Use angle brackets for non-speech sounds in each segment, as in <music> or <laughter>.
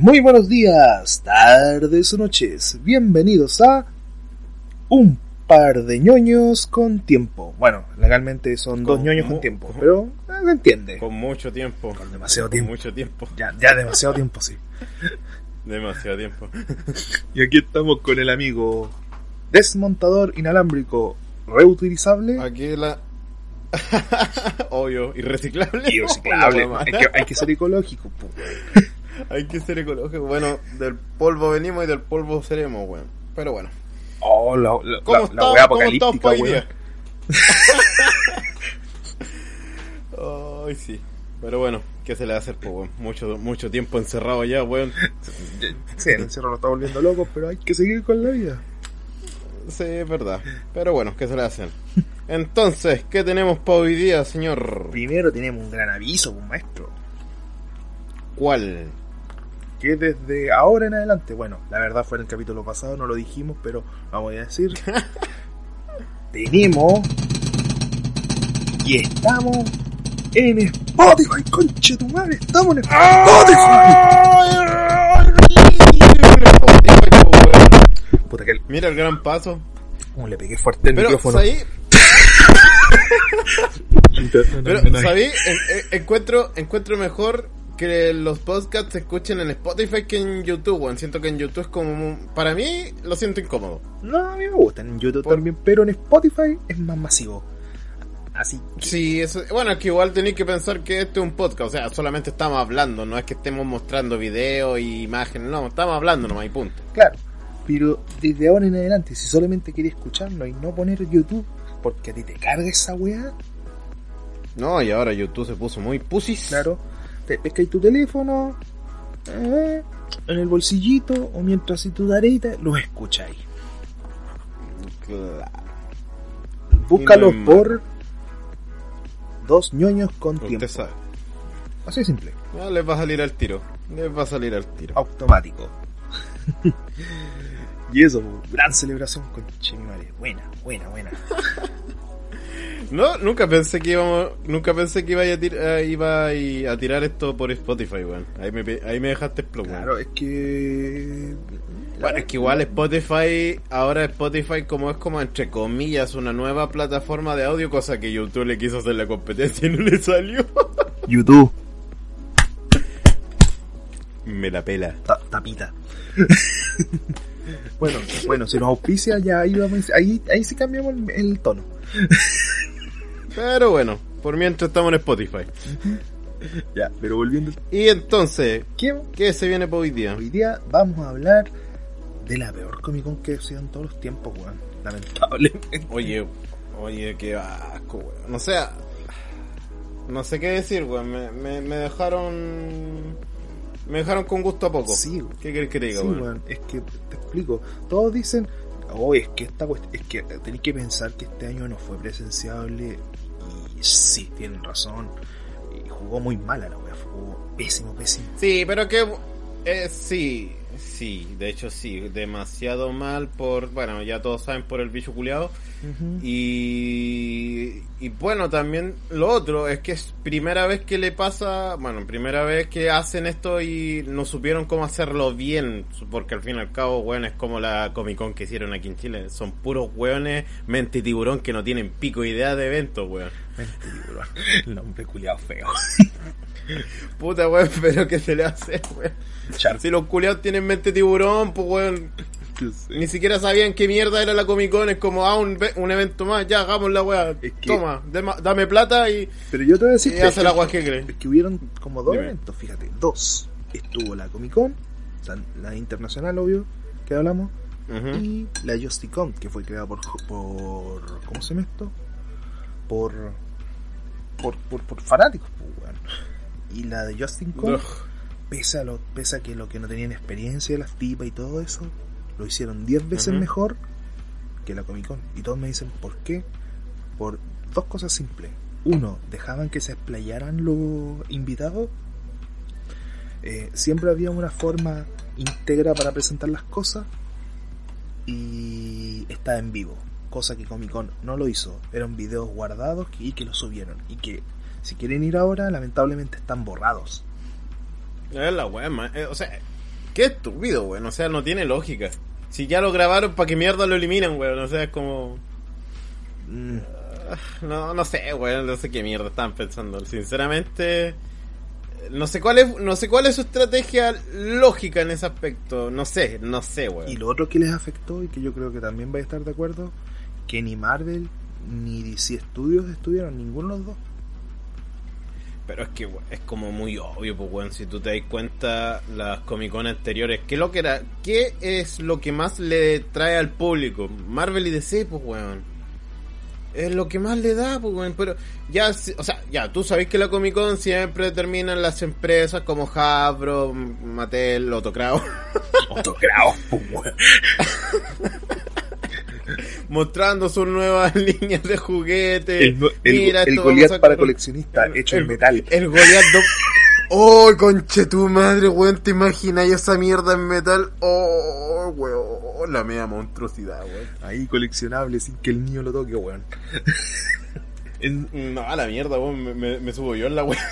Muy buenos días, tardes o noches. Bienvenidos a Un par de ñoños con tiempo. Bueno, legalmente son dos Con ñoños mu- con tiempo, pero eh, se entiende. Con mucho tiempo. Con demasiado Con tiempo. mucho tiempo. Ya, ya demasiado tiempo, sí. <laughs> Demasiado tiempo. <laughs> Y aquí estamos con el amigo desmontador inalámbrico reutilizable Aquí la. <laughs> Obvio, irreciclable. y reciclable. Hay, hueá que, hay que ser ecológico, po. Hay que ser ecológico. Bueno, del polvo venimos y del polvo seremos, weón. Pero bueno. Oh, la, la, ¿Cómo la- la apocalíptica, weón. <laughs> Ay, sí. Pero bueno, ¿qué se le va a hacer, pues, weón? Mucho, mucho tiempo encerrado ya, weón. <laughs> Sí, el encierro nos está volviendo locos, pero hay que seguir con la vida. Sí, es verdad. Pero bueno, ¿qué se le hacen? Entonces, ¿qué tenemos para hoy día, señor? Primero tenemos un gran aviso, pues, maestro. ¿Cuál? Que desde ahora en adelante, bueno, la verdad fue en el capítulo pasado, no lo dijimos, pero vamos a decir. <laughs> tenemos. Y estamos en Spotify, conche tu madre, estamos en Spotify. Puta que el- Mira el gran paso. como le pegué fuerte el Pero, micrófono. ¿sabí? Pero, <laughs> Pero, ¿sabí? En- en- encuentro, encuentro mejor que los podcasts se escuchen en Spotify que en YouTube, weón. Siento que en YouTube es como... Para mí, lo siento incómodo. No, a mí me gustan en YouTube Por- también, pero en Spotify es más masivo. Así Sí, eso, bueno, es que igual tenéis que pensar que este es un podcast, o sea, solamente estamos hablando, no es que estemos mostrando videos y imágenes, no, estamos hablando nomás y punto. Claro, pero desde ahora en adelante, si solamente quería escucharlo y no poner YouTube, porque a ti te carga esa weá, No, y ahora YouTube se puso muy pusis. claro, te pescáis tu teléfono, eh, en el bolsillito, o mientras si tu tareita, los escucháis. Claro. Búscalos Y no por dos ñoños con Usted tiempo. sabe. Así de simple, Ya les va a salir al tiro, les va a salir al tiro. automático. <laughs> y eso, gran celebración con Chimimare. Buena, buena, buena. <laughs> No, nunca pensé que íbamos, nunca pensé que iba a, tir- eh, iba a ir a tirar esto por Spotify, weón. Ahí me, pe- ahí me dejaste explotar. Claro, es que. Bueno, es que igual Spotify, ahora Spotify como es como entre comillas una nueva plataforma de audio, cosa que YouTube le quiso hacer la competencia y no le salió. <laughs> YouTube, Me la pela. ta- tapita. <laughs> bueno, bueno, si nos auspicia ya ahí vamos, ahí, ahí sí cambiamos el, el tono. <laughs> Pero bueno, por mientras estamos en Spotify. <laughs> Ya, pero volviendo Y entonces, tema, ¿qué se viene para hoy día? hoy día vamos a hablar de la peor Comic Con que ha sido en todos los tiempos, weón. Lamentablemente. Oye, oye, qué asco, weón. No sé, no sé qué decir, weón. Me, me, me dejaron, me dejaron con gusto a poco. Sí. ¿Qué querés que te diga, Sí, weón, es que te explico. Todos dicen, oh, es que esta es que tenéis que pensar que este año no fue presenciable. Y sí, tienen razón. Y jugó muy mal a la wea, jugó pésimo, pésimo. Sí, pero que eh, sí, sí, de hecho sí, demasiado mal por, bueno, ya todos saben por el bicho culiado. Y, y bueno, también lo otro es que es primera vez que le pasa, bueno, primera vez que hacen esto y no supieron cómo hacerlo bien, porque al fin y al cabo, weón, es como la Comic Con que hicieron aquí en Chile. Son puros weones, mente tiburón que no tienen pico idea de eventos, weón. Mente tiburón. <laughs> El nombre culiado feo. <laughs> Puta, weón, pero ¿qué se le hace, weón? Si los culiados tienen mente tiburón, pues weón, ni siquiera sabían qué mierda era la Comic Con, es como, ah, un, un evento más, ya, hagamos la weá, Es que- toma, dema- dame plata y, Pero yo te voy a decir y que, hace la weá que cree. es que hubieron como dos Dime. eventos, fíjate, dos. Estuvo la Comic Con, la internacional, obvio, que hablamos, y la Justicon, que fue creada por, por ¿cómo se llama esto? Por, por, por, por fanáticos, pues, weón. Y la de Justin Ugh. pese a, lo, pese a que lo que no tenían experiencia de las tipas y todo eso, lo hicieron 10 veces mejor que la Comic Con. Y todos me dicen, ¿por qué? Por dos cosas simples. Uno, dejaban que se explayaran los invitados. Eh, siempre había una forma íntegra para presentar las cosas. Y estaba en vivo. Cosa que Comic Con no lo hizo. Eran videos guardados y que los subieron. Y que si quieren ir ahora, lamentablemente están borrados. Es la weá, eh, o sea, Qué estúpido, weón. O sea, no tiene lógica. Si ya lo grabaron, ¿para qué mierda lo eliminan, weón? O sea, es como... Mm, No, no sé, weón. No sé qué mierda estaban pensando. Sinceramente... No sé cuál es, no sé cuál es su estrategia lógica en ese aspecto. No sé, no sé, weón. Y lo otro que les afectó y que yo creo que también vais a estar de acuerdo, que ni Marvel ni DC Studios estuvieron, ninguno de los dos. Pero es que es como muy obvio, pues, weón. Si tú te das cuenta, las Comic Con anteriores, ¿qué, lo que era, ¿qué es lo que más le trae al público? Marvel y DC, pues, weón. Es lo que más le da, pues, weón. Pero ya, o sea, ya, tú sabes que la Comic Con siempre determinan las empresas como Hasbro, Mattel, Autocrao, Autocrao, pues, weón. <laughs> mostrando sus nuevas <laughs> líneas de juguetes. El, el, Mira, el Goliath para coleccionista, hecho en el- metal. El Goliath do- <laughs> ¡Oh, conche tu madre, weón! ¿Te imaginas esa mierda en metal? ¡Oh, weón! La media monstruosidad, weón. Ahí coleccionable sin que el niño lo toque, weón. <laughs> En- No, a la mierda, weón. Me, me- me subo yo en la weón.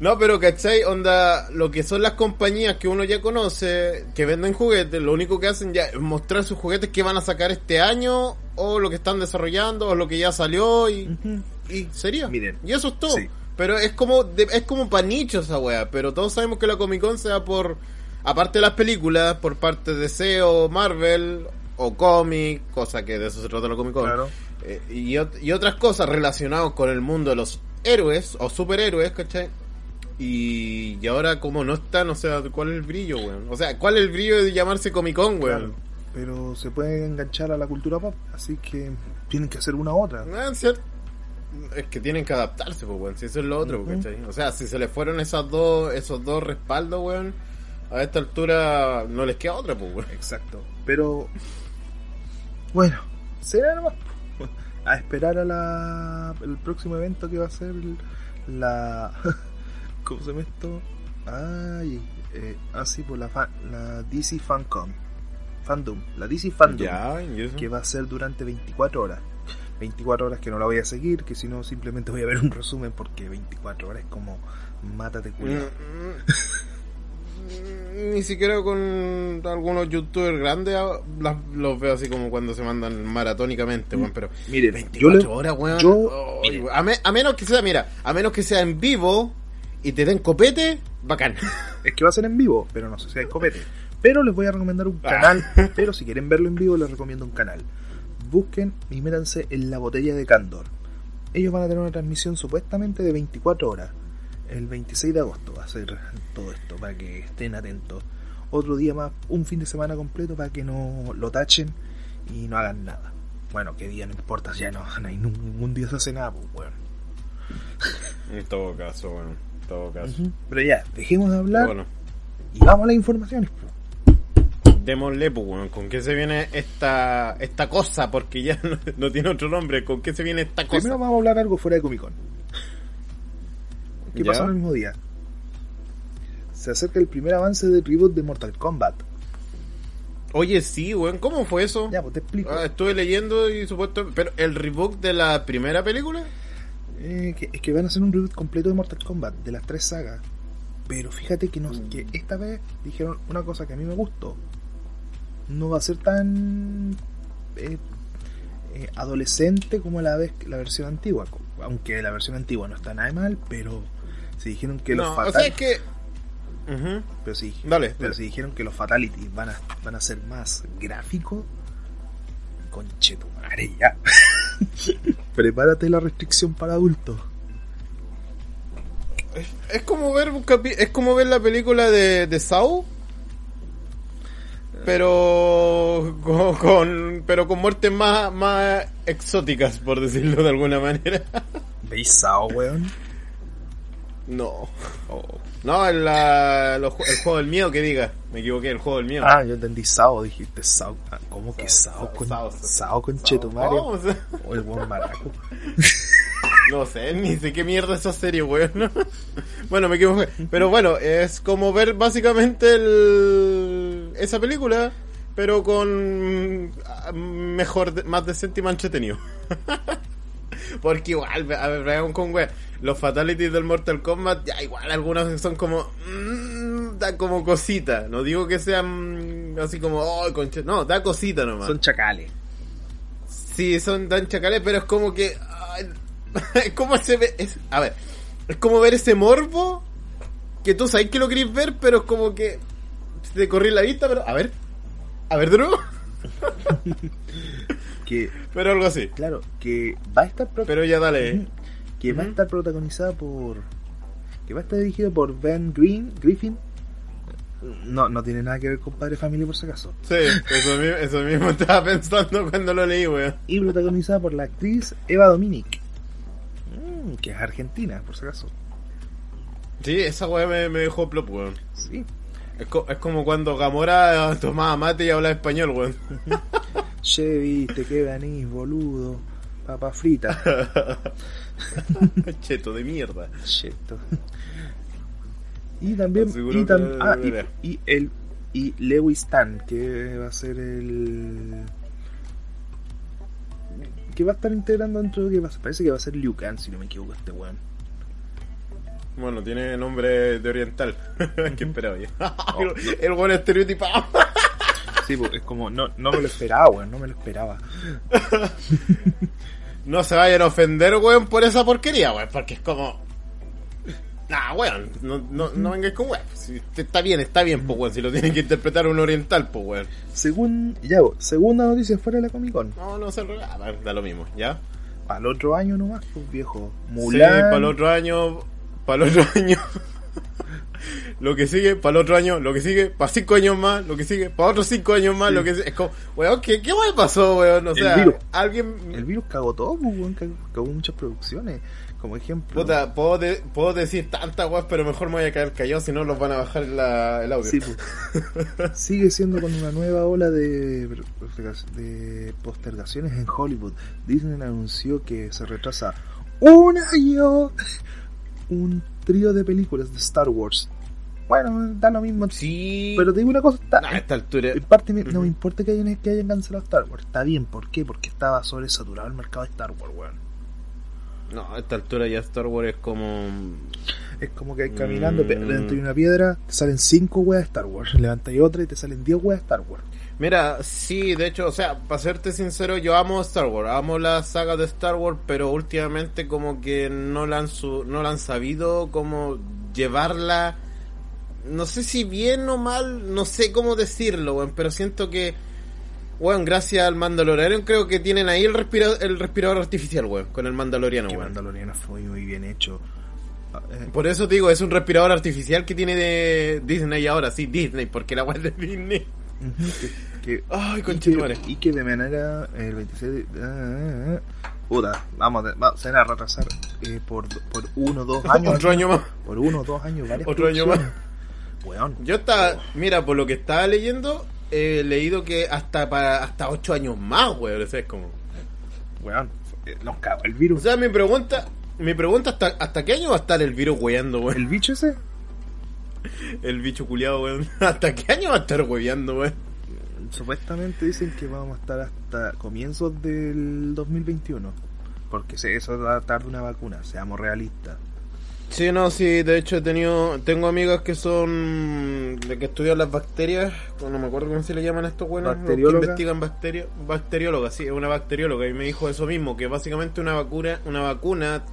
No, pero ¿cachai? Onda, lo que son las compañías que uno ya conoce, que venden juguetes, lo único que hacen ya es mostrar sus juguetes que van a sacar este año, o lo que están desarrollando, o lo que ya salió, y, y sería. Miren, y eso es todo. sí. Pero es como de- es como para nicho esa wea. Pero todos sabemos que la Comic Con sea por, aparte de las películas, por parte de DC o Marvel, o cómic, cosa que de eso se trata la Comic Con. Claro. Eh, y, y otras cosas relacionadas con el mundo de los héroes o superhéroes, ¿cachai? Y, y ahora como no están, o sea, ¿cuál es el brillo, weón? O sea, ¿cuál es el brillo de llamarse Comic Con, weón? Claro. Pero se puede enganchar a la cultura pop, así que tienen que hacer una u otra. Ah, cierto. Es que tienen que adaptarse, pues, weón. Si eso es lo otro. ¿cachai? O sea, si se les fueron esas dos, esos dos respaldos, weón, a esta altura no les queda otra, pues, weón. Exacto. Pero bueno, será nomás. A esperar a la el próximo evento que va a ser la <laughs> ¿cómo se llama esto? Ay, eh, ah sí, pues la, la DC FanCon. Fandom, la DC Fandom Ya, y eso. que va a ser durante 24 horas. 24 horas que no la voy a seguir, que si no simplemente voy a ver un resumen porque 24 horas es como mátate culiao. Mm, mm, Ni siquiera con algunos youtubers grandes ah, los veo así como cuando se mandan maratónicamente, weón, pero Miren, 24 yo le, horas, weón. me- a menos que sea, mira, a menos que sea en vivo y te den copete, bacán. Es que va a ser en vivo, pero no sé si hay copete. Pero les voy a recomendar un Ah. canal. Pero si quieren verlo en vivo, les recomiendo un canal. Busquen y métanse en la botella de Candor. Ellos van a tener una transmisión supuestamente de 24 horas. El 26 de agosto va a ser todo esto, para que estén atentos. Otro día más, un fin de semana completo para que no lo tachen y no hagan nada. Bueno, qué día no importa, ya no, no hay ningún, día se hace nada, pues, weón. En todo caso, weón. En todo caso. Pero ya, dejemos de hablar Bueno, y vamos a las informaciones. démosle, pues. ¿Con qué se viene esta, esta cosa? Porque ya <laughs> no, no tiene otro nombre. ¿Con qué se viene esta cosa? Primero vamos a hablar algo fuera de Comic Con. ¿Qué pasó en el mismo día? Se acerca el primer avance del reboot de Mortal Kombat. Oye, sí, weón. ¿Cómo fue eso? Ya, pues te explico. Ah, estuve leyendo y supuesto... Pero el reboot de la primera película... Eh, que, es que van a hacer un reboot completo de Mortal Kombat, de las tres sagas. Pero fíjate que, no, que esta vez dijeron una cosa que a mí me gustó. No va a ser tan eh, eh, adolescente como la, vez, la versión antigua. Aunque la versión antigua no está nada de mal, pero si dijeron que los no, o sea, fatal- es que... Pero si, Dale, pero dale. si dijeron que los fatalities van a, van a ser más gráficos, conchetumare ya. <laughs> Prepárate la restricción para adultos. Es como ver un capi- es como ver la película de, de Saw pero con, con- pero con muertes más más exóticas por decirlo de alguna manera ¿Veis Sao, weón? No no el, la- el juego del miedo que diga me equivoqué el juego del miedo Ah, yo entendí Sao, dijiste Sao. Ah, ¿Cómo que Sao? Con, Sao, Sao, Sao, con. No, o sea, O el buen maraco. <laughs> no sé ni sé qué mierda es esa serie weón <laughs> bueno me equivoqué pero bueno es como ver básicamente el, esa película pero con ah, mejor, más decente y más entretenido. <laughs> Porque igual, a ver, con wea, los fatalities del Mortal Kombat, ya igual algunos son como... mm, da como cosita. No digo que sean así como, oh, concha. No, da cosita nomás. Son chacales. Sí, son dan chacales, pero es como que. <laughs> es como ese. Es, a ver, es como ver ese morbo que tú sabes que lo querés ver, pero es como que. Te corrí la vista, pero. A ver. A ver, nuevo. <laughs> Que, Pero algo así. claro, que va a estar Pero ya dale. que va a estar protagonizada por que va a estar dirigido por Ben Green Griffin no no tiene nada que ver con Padre Familia por si acaso Sí, eso mismo, eso mismo <laughs> estaba pensando cuando lo leí, weón. y protagonizada por la actriz Eva Dominic Mm, que es argentina por si acaso Sí, esa weá me, me dejó plop, weón. sí Es, co- es como cuando Gamora tomaba mate y hablaba español, weón. <laughs> che viste que venís boludo papa frita <laughs> Cheto de mierda. Cheto. y también y, tam- que- ah, y- y el y Lewis Tan que va a ser el que va a estar integrando dentro de que va a- parece que va a ser Liu Kang si no me equivoco este weón Bueno, tiene nombre de oriental. <laughs> ¿Qué esperaba yo? <laughs> <laughs> el, el weón estereotipado. sí pues, es como no, no me lo esperaba weón no me lo esperaba No se vayan a ofender, weón, por esa porquería, weón, porque es como. Nah, weón, no, no, no vengáis con weón. Si está bien, está bien, pues, weón, si lo tienen que interpretar un oriental, pues, weón. según ya vos, segunda noticia fuera de la Comic Con No, no se regala, da lo mismo, ¿ya? para el otro año nomás pues viejo Sí, Mulan para el otro año, para el <laughs> otro año. lo que sigue, para el otro año, lo que sigue, para cinco años más, lo que sigue, para otros cinco años más, Sí. lo que sigue. Es como, weón, ¿qué, qué pasó, weón? O El sea, virus. alguien. el virus cagó todo pues, weón, cagó, cagó muchas producciones como ejemplo Puta, puedo, de- puedo decir tanta weón, pero mejor me voy a caer callado, si no los van a bajar la- el audio. Sí, pues. <laughs> Sigue siendo con una nueva ola de, de postergaciones en Hollywood. Disney anunció que se retrasa un año un trío de películas de Star Wars. Bueno, da lo mismo. Sí. Pero te digo una cosa, está, Nah, a esta altura. en parte me- no me importa que hayan, que hayan cancelado Star Wars. Está bien, ¿por qué? Porque estaba sobresaturado el mercado de Star Wars, weón. No, a esta altura ya Star Wars es como. Es como que caminando, Mm. pe- levantas una piedra, te salen 5 weas de Star Wars. Levantas otra y te salen 10 weas de Star Wars. Mira, sí, de hecho, o sea, para serte sincero, yo amo Star Wars, amo la saga de Star Wars, pero últimamente como que no la han, su- no la han sabido como llevarla, no sé si bien o mal, no sé cómo decirlo, weón, pero siento que, weón, gracias al Mandaloriano creo que tienen ahí el, respira- el respirador artificial, weón, con el Mandaloriano, weón. Mandaloriano fue muy bien hecho. Ah, eh, Por eso digo, es un respirador artificial que tiene de Disney ahora, sí, Disney, porque la es de Disney. <laughs> que, Ay, y, que, y que de manera el 26 de, ah, ah, ah, puta, vamos, de- va- se van a retrasar eh, por, por uno o dos <laughs> años. Otro año más. Por uno o dos años, varias Otro año más. Weón. Yo estaba, mira, por lo que estaba leyendo, he leído que hasta para hasta ocho años más, weón. Es como. Weón. eh, Nos cagó el virus. O sea, mi pregunta, mi pregunta hasta, hasta qué año va a estar el virus weando, weón. el bicho ese, <laughs> El bicho culiado, weón. <laughs> ¿Hasta qué año va a estar weando, weón? Supuestamente dicen que vamos a estar hasta comienzos del 2021. Porque eso va a tardar una vacuna, seamos realistas. Sí, no, sí, de hecho he tenido, tengo amigas que son, de que estudian las bacterias, no me acuerdo cómo se le llaman a estos buenos, que investigan bacterias, bacterióloga, sí, es una bacterióloga y me dijo eso mismo, que básicamente una vacuna, una vacuna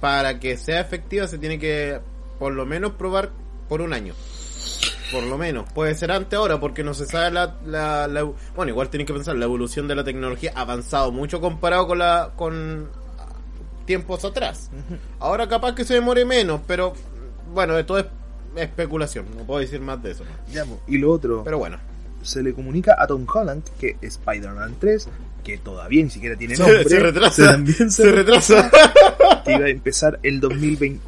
para que sea efectiva se tiene que por lo menos probar por un año. Por lo menos. Puede ser antes ahora porque no se sabe la, la, la- bueno, igual tienen que pensar, la evolución de la tecnología ha avanzado mucho comparado con la con tiempos atrás. Ahora capaz que se demore menos, pero bueno, esto es especulación, no puedo decir más de eso. Ya, po. y lo otro, Pero bueno. se le comunica a Tom Holland que Spider-Man 3, que todavía ni siquiera tiene nombre, se retrasa. se, se retrasa. que iba a empezar el 2020.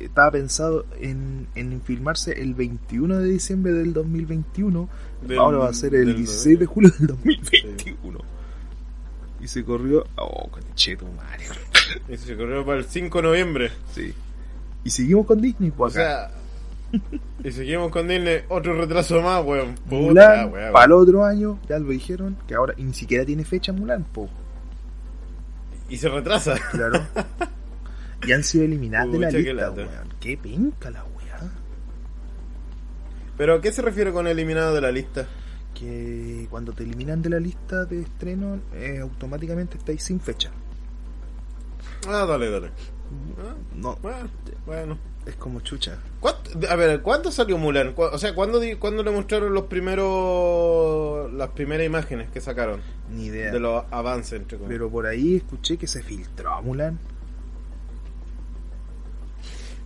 Estaba pensado en, en filmarse el 21 de diciembre del 2021. Del- ahora va a ser el del- 16 de julio del 2021. Y se corrió. Oh, concheto, madre. Y se corrió para el 5 de noviembre. Sí. Y seguimos con Disney, O pues acá. sea, <laughs> y seguimos con Disney, otro retraso más, weón. Puta, Mulan, weón. para el otro año, ya lo dijeron, que ahora ni siquiera tiene fecha Mulan, po. Y se retrasa. Claro. <laughs> y han sido eliminadas de la lista, weón. Qué penca la weá. ¿Pero a qué se refiere con eliminado de la lista? Que cuando te eliminan de la lista de estreno, eh, automáticamente estáis sin fecha. Ah, dale, dale. Ah, No, bueno, es como chucha. ¿Cuánto- a ver, ¿cuándo salió Mulan? ¿Cu- O sea, ¿cuándo, ¿cuándo le mostraron los primeros las primeras imágenes que sacaron Ni idea. de los avances entre comillas? Pero por ahí escuché que se filtró a Mulan.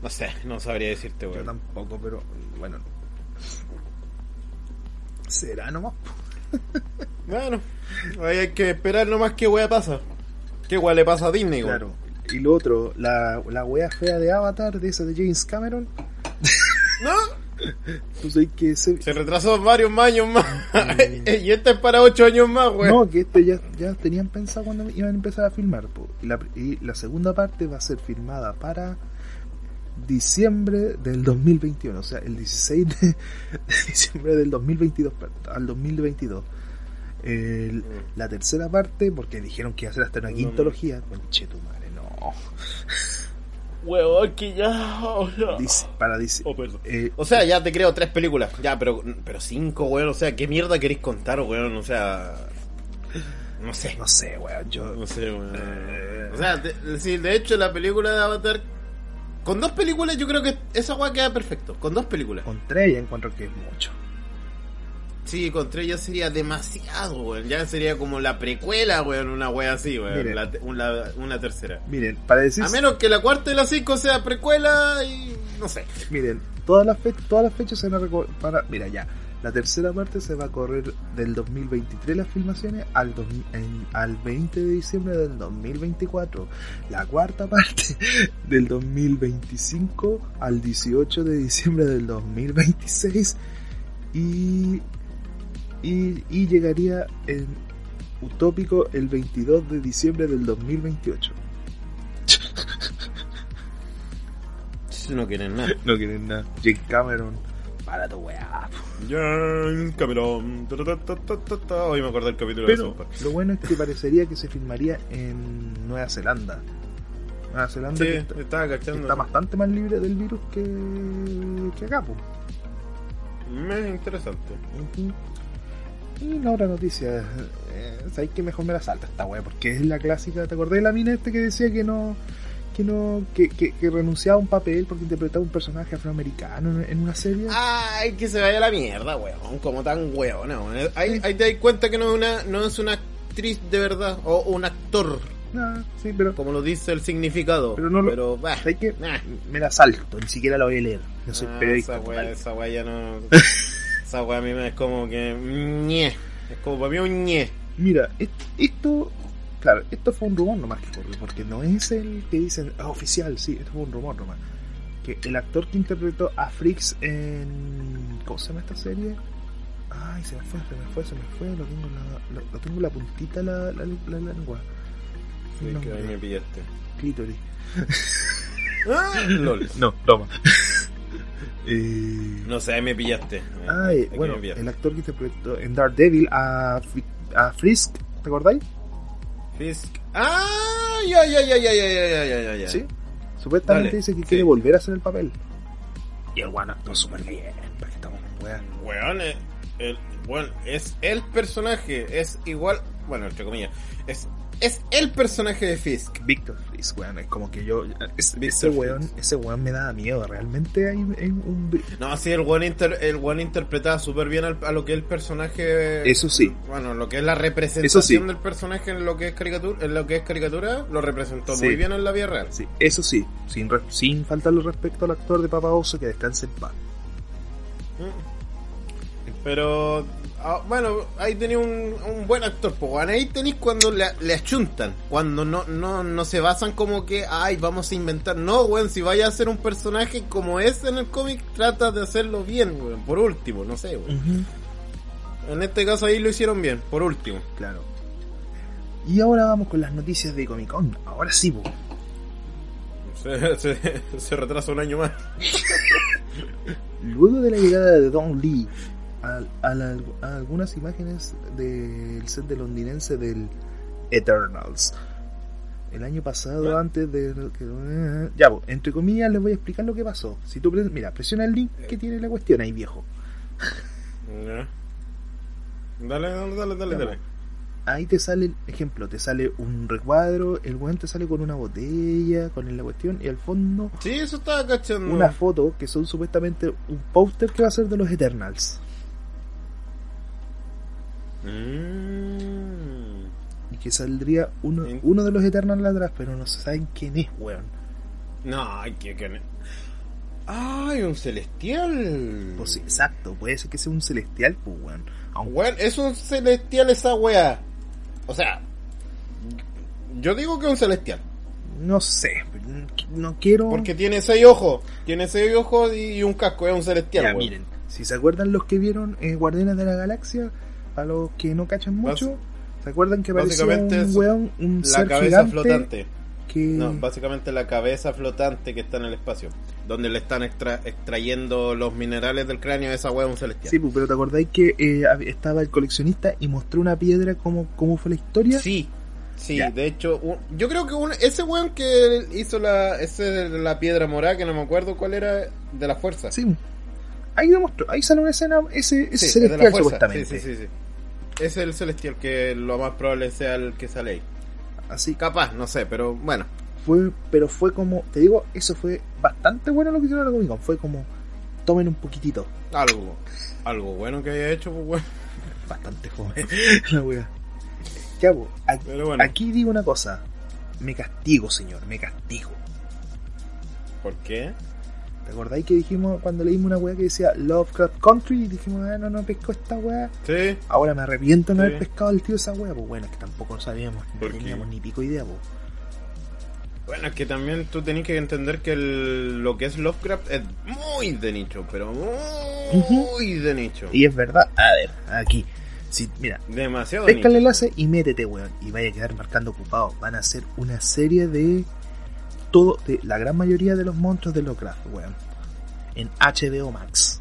No sé, no sabría decirte, Yo weón. tampoco, pero bueno. Será nomás. <laughs> Bueno, hay que esperar nomás qué wea pasa. ¿Qué wea le pasa a Disney, weón? Claro. Y lo otro, la, la wea fea de Avatar, de esa de James Cameron. No, <laughs> Pues hay que se... se retrasó varios más años más. <laughs> y este es para ocho años más, weón. No, que este ya, ya tenían pensado cuando iban a empezar a filmar. po. Y, la, y la segunda parte va a ser filmada para diciembre del 2021. O sea, el 16 de, <laughs> de diciembre del 2022 per- al 2022. El- la tercera parte, porque dijeron que iba a ser hasta una No, quintología. Conche tu madre, no. <laughs> Weón, que ya. oh. Dice- para dice, Oh, perdón. eh, O sea, ya te creo tres películas. Ya, pero, pero cinco, weón. O sea, ¿qué mierda queréis contar, weón? O sea. No sé. no sé, weón. Yo, No sé, weón. Eh. O sea, de, sí, de hecho, la película de Avatar. Con dos películas, yo creo que esa weá queda perfecto. Con dos películas. con tres ya encuentro que es mucho. Sí, con tres ya sería demasiado, weón. Ya sería como la precuela, weón. Una weá así, weón. La una, una tercera. Miren, para decir. A menos que la cuarta y la cinco sea precuela y. No sé. Miren, todas las, fe- todas las fechas se van a recor- para Mira, ya. La tercera parte se va a correr del 2023 las filmaciones al, dos- en- al 20 de diciembre del 2024. La cuarta parte <laughs> del 2025 al 18 de diciembre del 2026. Y, y, y llegaría en utópico el 22 de diciembre del 2028. No quieren nada. <laughs> No quieren nada. Jake Cameron, para tu weá. James Cameron. Hoy me acuerdo del capítulo de Pero South Park. lo bueno es que parecería que se filmaría en Nueva Zelanda. Nueva Zelanda Sí, que está, estaba que cachando. está bastante más libre del virus que, que acá. Me interesante. Y la otra noticia, eh, ¿sabes que mejor me la salta esta wea? Porque es la clásica, ¿te acordás de la mina este que decía que no que no que, que, que renunciaba a un papel porque interpretaba un personaje afroamericano en, una serie? Ay, que se vaya a la mierda, weón. Como tan weón, weón. Ahí, ahí te das cuenta que no es una, no es una actriz de verdad. O un actor, Ah, sí, pero como lo dice el significado. Pero no lo- Pero, bah, ¿sabes que nah. Me la salto, ni siquiera la voy a leer. Yo soy Ah, periodista. Esa weá, esa weá ya no. <laughs> esa weá a mí me es como que. ñe. Es como para mí un ñe. Mira, est- esto, claro, esto fue un rumor nomás que corrió, porque no es el que dicen ah, oficial, sí, esto fue un rumor nomás. Que el actor que interpretó a Frix en. ¿Cómo se llama esta serie? Ay, se me fue, se me fue, se me fue, lo tengo en la, lo, lo tengo en la puntita la, la, la- lengua. Sí, No, que ahí me pillaste. clítoris. <laughs> Lol. No, broma. <laughs> eh, No sé, ahí me pillaste. Ay, bueno, pillaste. el actor que interpretó en Daredevil a, a Frisk, ¿te acordáis? Fisk. ¡Ah! Ya, ya, ya, ya, ya, ya, ya, ya. Sí. Supuestamente dice que quiere volver a hacer el papel. Y el guano actuó súper bien. Para estamos en Weón, eh, el, bueno, es el personaje. Es igual. Bueno, entre comillas. Es es el personaje de Fisk. Víctor Frisk, weón. Es como que yo. es- Victor ese weón, ese weón me daba miedo. Realmente hay, hay un. No, sí, el weón, inter, el weón interpretaba súper bien al- a lo que es el personaje. Eso sí. Bueno, lo que es la representación sí. del personaje en lo que es caricatura, en lo que es caricatura, lo representó Sí. muy bien en la vida real. Sí, eso sí. Sin, re- sin faltarle respeto al actor de Papa Oso que descanse en paz. Mm. Pero, ah, bueno, ahí tenía un, un buen actor, pues, weón. Ahí tenéis cuando le, le achuntan, cuando no, no, no se basan como que, ay, vamos a inventar. No, weón, si vaya a ser un personaje como es en el cómic, trata de hacerlo bien, weón. Por último, no sé, weón. En este caso ahí lo hicieron bien, por último. Claro. Y ahora vamos con las noticias de Comic Con. Ahora sí, po. Se, se, se retrasa un año más. <laughs> Luego de la llegada de Don Lee a, a la- a algunas imágenes del set de londinense del Eternals. El año pasado, ¿Ya? antes de... que- Ya, pues, entre comillas les voy a explicar lo que pasó. Si tú, pre- mira, presiona el link que tiene la cuestión ahí, viejo. Ya. Dale, dale, dale, dale, dale. Ahí te sale, ejemplo, te sale un recuadro, el weón te sale con una botella, con la cuestión, y al fondo Sí, eso estaba cachando. una foto que son supuestamente un póster que va a ser de los Eternals. Mm. Y que saldría uno, uno de los Eternals atrás, pero no se saben quién es, weón. No, que... que... ¡Ay, un celestial! Pues exacto, puede ser que sea un celestial, pues weón. Aunque Weón, es un celestial esa wea. O sea, yo digo que es un celestial. no sé, no quiero... Porque tiene seis ojos. Tiene seis ojos y un casco. Es un celestial, Ya, weón. miren, si se acuerdan los que vieron eh, Guardianes de la Galaxia, a los que no cachan mucho, ¿se acuerdan que básicamente un es weón, un La ser cabeza gigante flotante. que... No, básicamente la cabeza flotante que está en el espacio. Donde le están extra- extrayendo los minerales del cráneo a esa es un celestial. Sí, pues, pero ¿te acordáis que eh, estaba el coleccionista y mostró una piedra cómo, cómo fue la historia? Sí, sí, Ya. de hecho, un- yo creo que un- ese weón que hizo la, ese, la piedra morada, que no me acuerdo cuál era, de la fuerza. Sí. Ahí demostró, ahí sale una escena, ese, ese Sí, es de la celestial fuerza. supuestamente. Sí, sí, sí, sí. Es el celestial que lo más probable sea el que sale ahí. Así Capaz, no sé, pero bueno. fue, pero fue como, te digo, eso fue bastante bueno lo que hicieron en la Comic Con. Fue como, tomen un poquitito. Algo, algo bueno que haya hecho, pues bueno. <laughs> Bastante joven, <laughs> la wea. Ya, pues, aquí, bueno, aquí digo una cosa. Me castigo, señor, me castigo. ¿por qué? ¿Te acordáis que dijimos cuando leímos una weá que decía Lovecraft Country? Y dijimos, ah, no, no pescó esta weá. Sí, Ahora me arrepiento de no Sí. haber pescado al tío esa weá. Pues bueno, es que tampoco sabíamos, no teníamos ni pico idea, pues. bueno, es que también tú tenés que entender que el- lo que es Lovecraft es muy de nicho, pero muy de nicho. Y es verdad, a ver, aquí. Si, mira, Demasiado de pesca el enlace y métete, weón. Y vaya a quedar marcando ocupado. Van a hacer una serie de todo, de la gran mayoría de los monstruos de Lovecraft, weón. En HBO Max,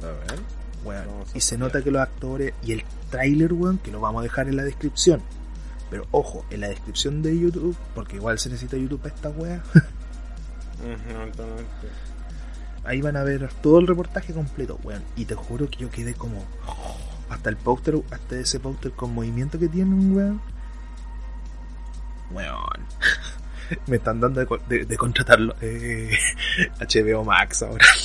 A ver. weón. Y se nota que los actores y el tráiler, weón, que lo vamos a dejar en la descripción. Pero ojo, en la descripción de YouTube, porque igual se necesita YouTube para esta weá. Ahí van a ver todo el reportaje completo, weón. Y te juro que yo quedé como. Hasta el póster, hasta ese póster con movimiento que tiene un weón. Weón. <laughs> Me están dando de, de- de contratarlo. Eh, <laughs> HBO Max ahora. <laughs>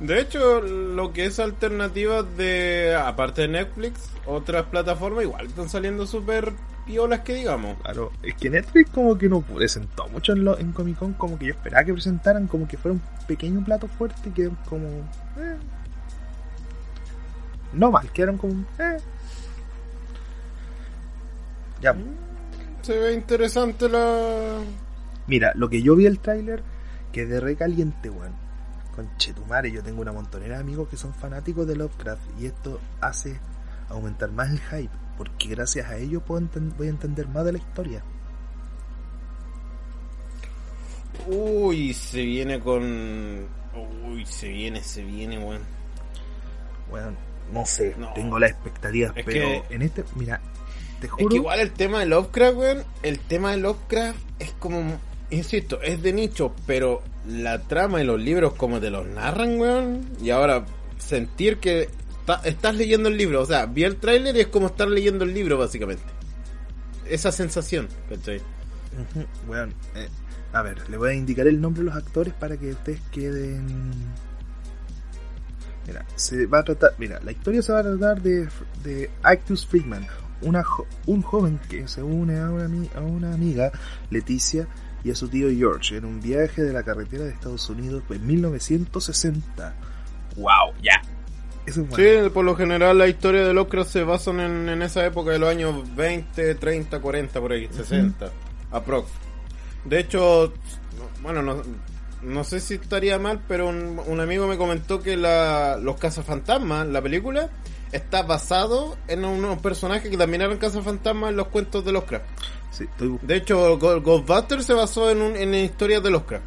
De hecho, lo que es alternativas de, aparte de Netflix, otras plataformas igual están saliendo súper piolas que digamos. Claro, es que Netflix como que no presentó mucho en, lo- en Comic Con, como que yo esperaba que presentaran como que fuera un pequeño plato fuerte que como... eh. No mal, quedaron como... eh. Ya, Se ve interesante la... Mira, lo que yo vi el tráiler, que de re caliente, weón. Conchetumare, yo tengo una montonera de amigos que son fanáticos de Lovecraft y esto hace aumentar más el hype, porque gracias a ello puedo enten- voy a entender más de la historia. Uy, se viene con... Uy, se viene, se viene, weón. Weón, no sé, No. tengo las expectativas, Es pero que- en este, mira, te Es que igual el tema de Lovecraft, weón, el tema de Lovecraft es como, insisto, es de nicho, pero la trama y los libros como te los narran, weón, y ahora sentir que ta- estás leyendo el libro, o sea, vi el tráiler y es como estar leyendo el libro, básicamente. Esa sensación, ¿cachai? Weón, eh, a ver, le voy a indicar el nombre de los actores para que ustedes queden... Mira, se va a tratar, mira, la historia se va a tratar de, de Actus Friedman, una jo- un joven que se une a una, a una amiga, Leticia, y a su tío George en un viaje de la carretera de Estados Unidos en 1960. ¡Wow! Ya. Eso es bueno. Sí, por lo general la historia de Lovecraft se basan en, en esa época de los años 20, 30, 40, por ahí, 60, aprox. De hecho, no- bueno, no, no sé si estaría mal, pero un, un amigo me comentó que la, los cazafantasmas, la película, está basado en unos personajes que también eran cazafantasmas en los cuentos de Lovecraft. Sí, estoy De hecho, Ghostbusters se basó en, un, en historias de Lovecraft.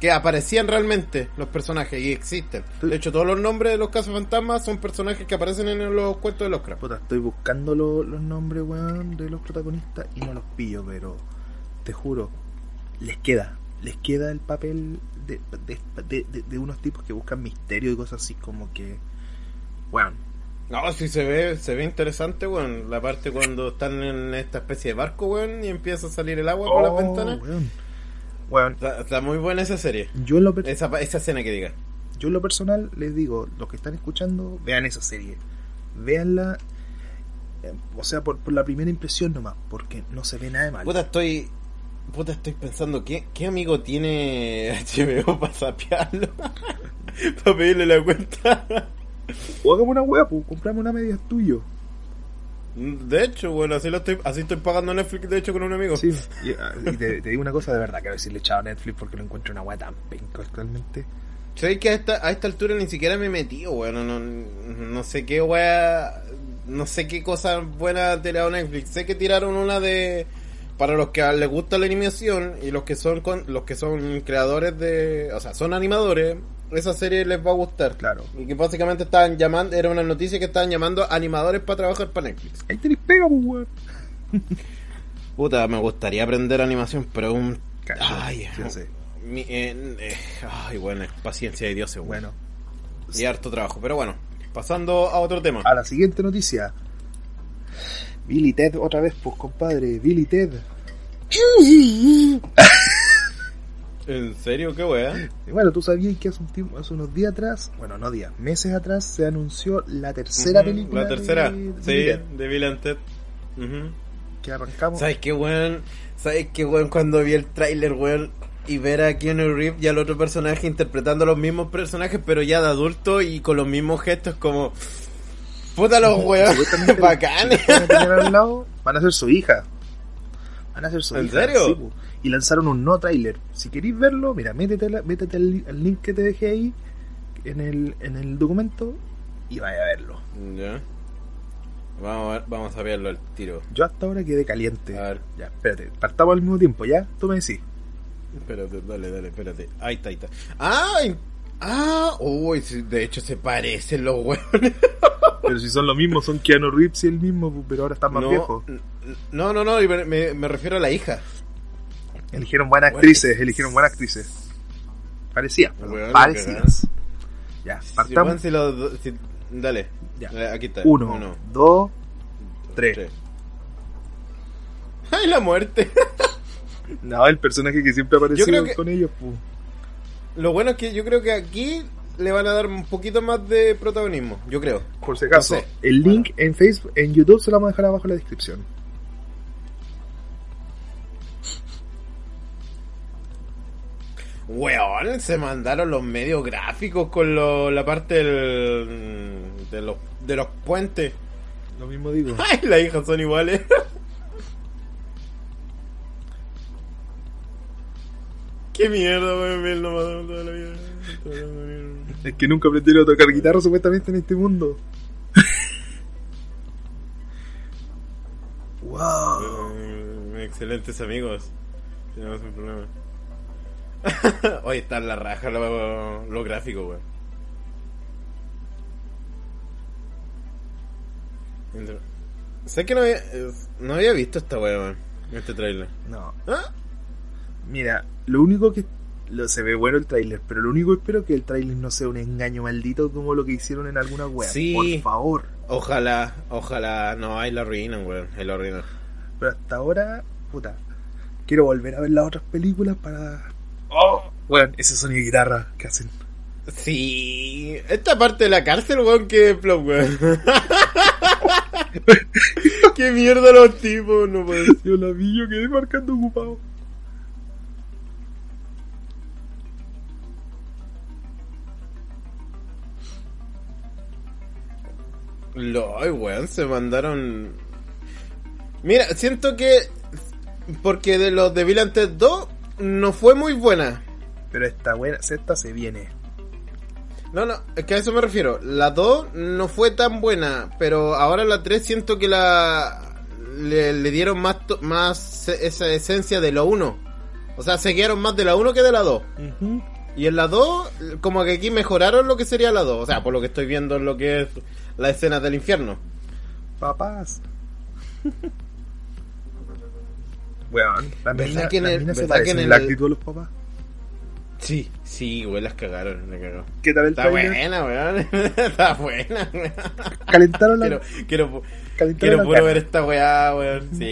Que aparecían realmente los personajes y existen. De hecho, todos los nombres de los cazafantasmas son personajes que aparecen en los cuentos de Lovecraft. Puta, estoy buscando lo- los nombres, weón, de los protagonistas y no los pillo, pero te juro, les queda. les queda el papel de, de, de, de- de unos tipos que buscan misterio y cosas así como que, bueno, No, sí se ve, se ve interesante, weón. La parte cuando están en esta especie de barco, weón, y empieza a salir el agua por las oh, ventanas. weón. Weón, Está, está muy buena esa serie. yo en lo Esa, esa escena que diga. Yo en lo personal les digo, los que están escuchando, vean esa serie. Véanla, eh, o sea, por, por la primera impresión nomás, porque no se ve nada de mal. Puta, estoy. Puta, estoy pensando, ¿qué, qué amigo tiene <laughs> HBO para sapearlo? <laughs> para pedirle la cuenta. O hagamos una wea, pues, comprame una media tuyo. De hecho, bueno, así, lo estoy, así estoy pagando Netflix, de hecho, con un amigo. Sí, y, ah, y te, te digo una cosa de verdad, que a ver si le he echado a Netflix porque lo encuentro una wea tan penca actualmente. Sabes que a esta, a esta altura ni siquiera me he metido, weón. No, no sé qué wea. No sé qué cosa buena ha tirado Netflix. Sé que tiraron una de. Para los que les gusta la animación y los que son con, los que son creadores de. O sea, son animadores. Esa serie les va a gustar. Claro. Y que básicamente estaban llamando. Era una noticia que estaban llamando animadores para trabajar para Netflix. Ahí tenéis pega, pues, weón. <laughs> Puta, me gustaría aprender animación, pero un. Cacho, Ay, sí, sí. mi- eh, eh, ay, bueno, paciencia de Dios, weón. Bueno, Y harto trabajo. Pero bueno, pasando a otro tema. a la siguiente noticia. Billy Ted otra vez, pues, compadre. Billy Ted. <laughs> ¿En serio? ¿Qué wea? Y bueno, tú sabías que hace, un tiempo, hace unos días atrás, bueno, no días, meses atrás, se anunció la tercera película. La tercera, de- de sí, de Bill and Ted. Ujú. Que arrancamos. ¿Sabes qué, weón? ¿Sabes qué, weón? Cuando vi el tráiler, weón, y ver a Keanu Reeves y al otro personaje interpretando los mismos personajes, pero ya de adulto y con los mismos gestos, como... Puta los weón, <laughs> bacanes. van a ser su hija. Van a ser su ¿En hija. serio? sí, y lanzaron un no trailer. Si queréis verlo, mira, métete, la- métete al link que te dejé ahí en el, en el documento y vaya a verlo. Ya. Vamos a, ver, vamos a verlo al tiro. Yo hasta ahora quedé caliente. A ver. Ya, espérate, partamos al mismo tiempo, ¿ya? Tú me decís. Espérate, dale, dale, espérate. Ahí está, ahí está. ¡Ah! ¡Ah! Uy, de hecho se parecen los weones. <laughs> Pero si son lo mismo, son Keanu Reeves y el mismo, pero ahora están más no, viejos. no, no, no, me, refiero a la hija. Eligieron buenas Bueno, actrices, eligieron buenas actrices. Weón, la parecidas. Ya, partamos. si si- dale. Ya. Eh, Aquí está. Uno, dos, tres. tres. ¡Ay, la muerte! <laughs> No, el personaje que siempre que- con ellos, pu. Lo bueno es que yo creo que aquí le van a dar un poquito más de protagonismo. Yo creo. Por si acaso, No sé. el link en Facebook, en YouTube se lo vamos a dejar abajo en la descripción. Weón, se mandaron los medios gráficos con lo- la parte del, de, los, de los puentes. Lo mismo digo. <laughs> ¡Ay, las hijas son iguales! <laughs> ¡Qué mierda, weón! No mató toda la vida. Es que nunca aprendieron a tocar guitarra supuestamente en este mundo. wow. Excelentes amigos. Tenemos un problema. <laughs> Hoy está en la raja lo, lo gráfico, weón. Sé que no había, no había visto esta weón, este trailer. No. ¿Ah? Mira, lo único que lo, se ve bueno el tráiler, pero lo único que espero es que el tráiler no sea un engaño maldito como lo que hicieron en alguna web. Sí. Por favor. Ojalá, ojalá, no, ahí la arruinan, weón, ahí la arruinan. Pero hasta ahora, puta, quiero volver a ver las otras películas para... Oh, bueno, ese sonido de guitarra que hacen. Sí, esta parte de la cárcel, weón, que plop, weón. <laughs> Qué mierda los tipos, no puede ser. Yo la vi, yo quedé marcando ocupado. Lo, ay, weón, se mandaron. Mira, siento que. Porque de los de Ted 2 no fue muy buena. Pero esta buena, esta se viene. No, no, es que a eso me refiero. La 2 no fue tan buena, pero ahora la 3 siento que la. Le, le dieron más, to- más esa esencia de la 1. O sea, se quedaron más de la 1 que de la 2. Y en la 2, como que aquí mejoraron lo que sería la 2. O sea, por lo que estoy viendo en lo que es la escena del infierno. Papás. <laughs> Weón, las ¿Verdad minas que en las el- se en la el- actitud de los papás. Sí, sí, güey, las cagaron, la cagó. ¿Qué tal el Está trailer? buena, weón. <laughs> Está buena, weón. Calentaron la... Quiero, quiero, calentaron quiero la puro cara. ver esta weá, weón. Sí,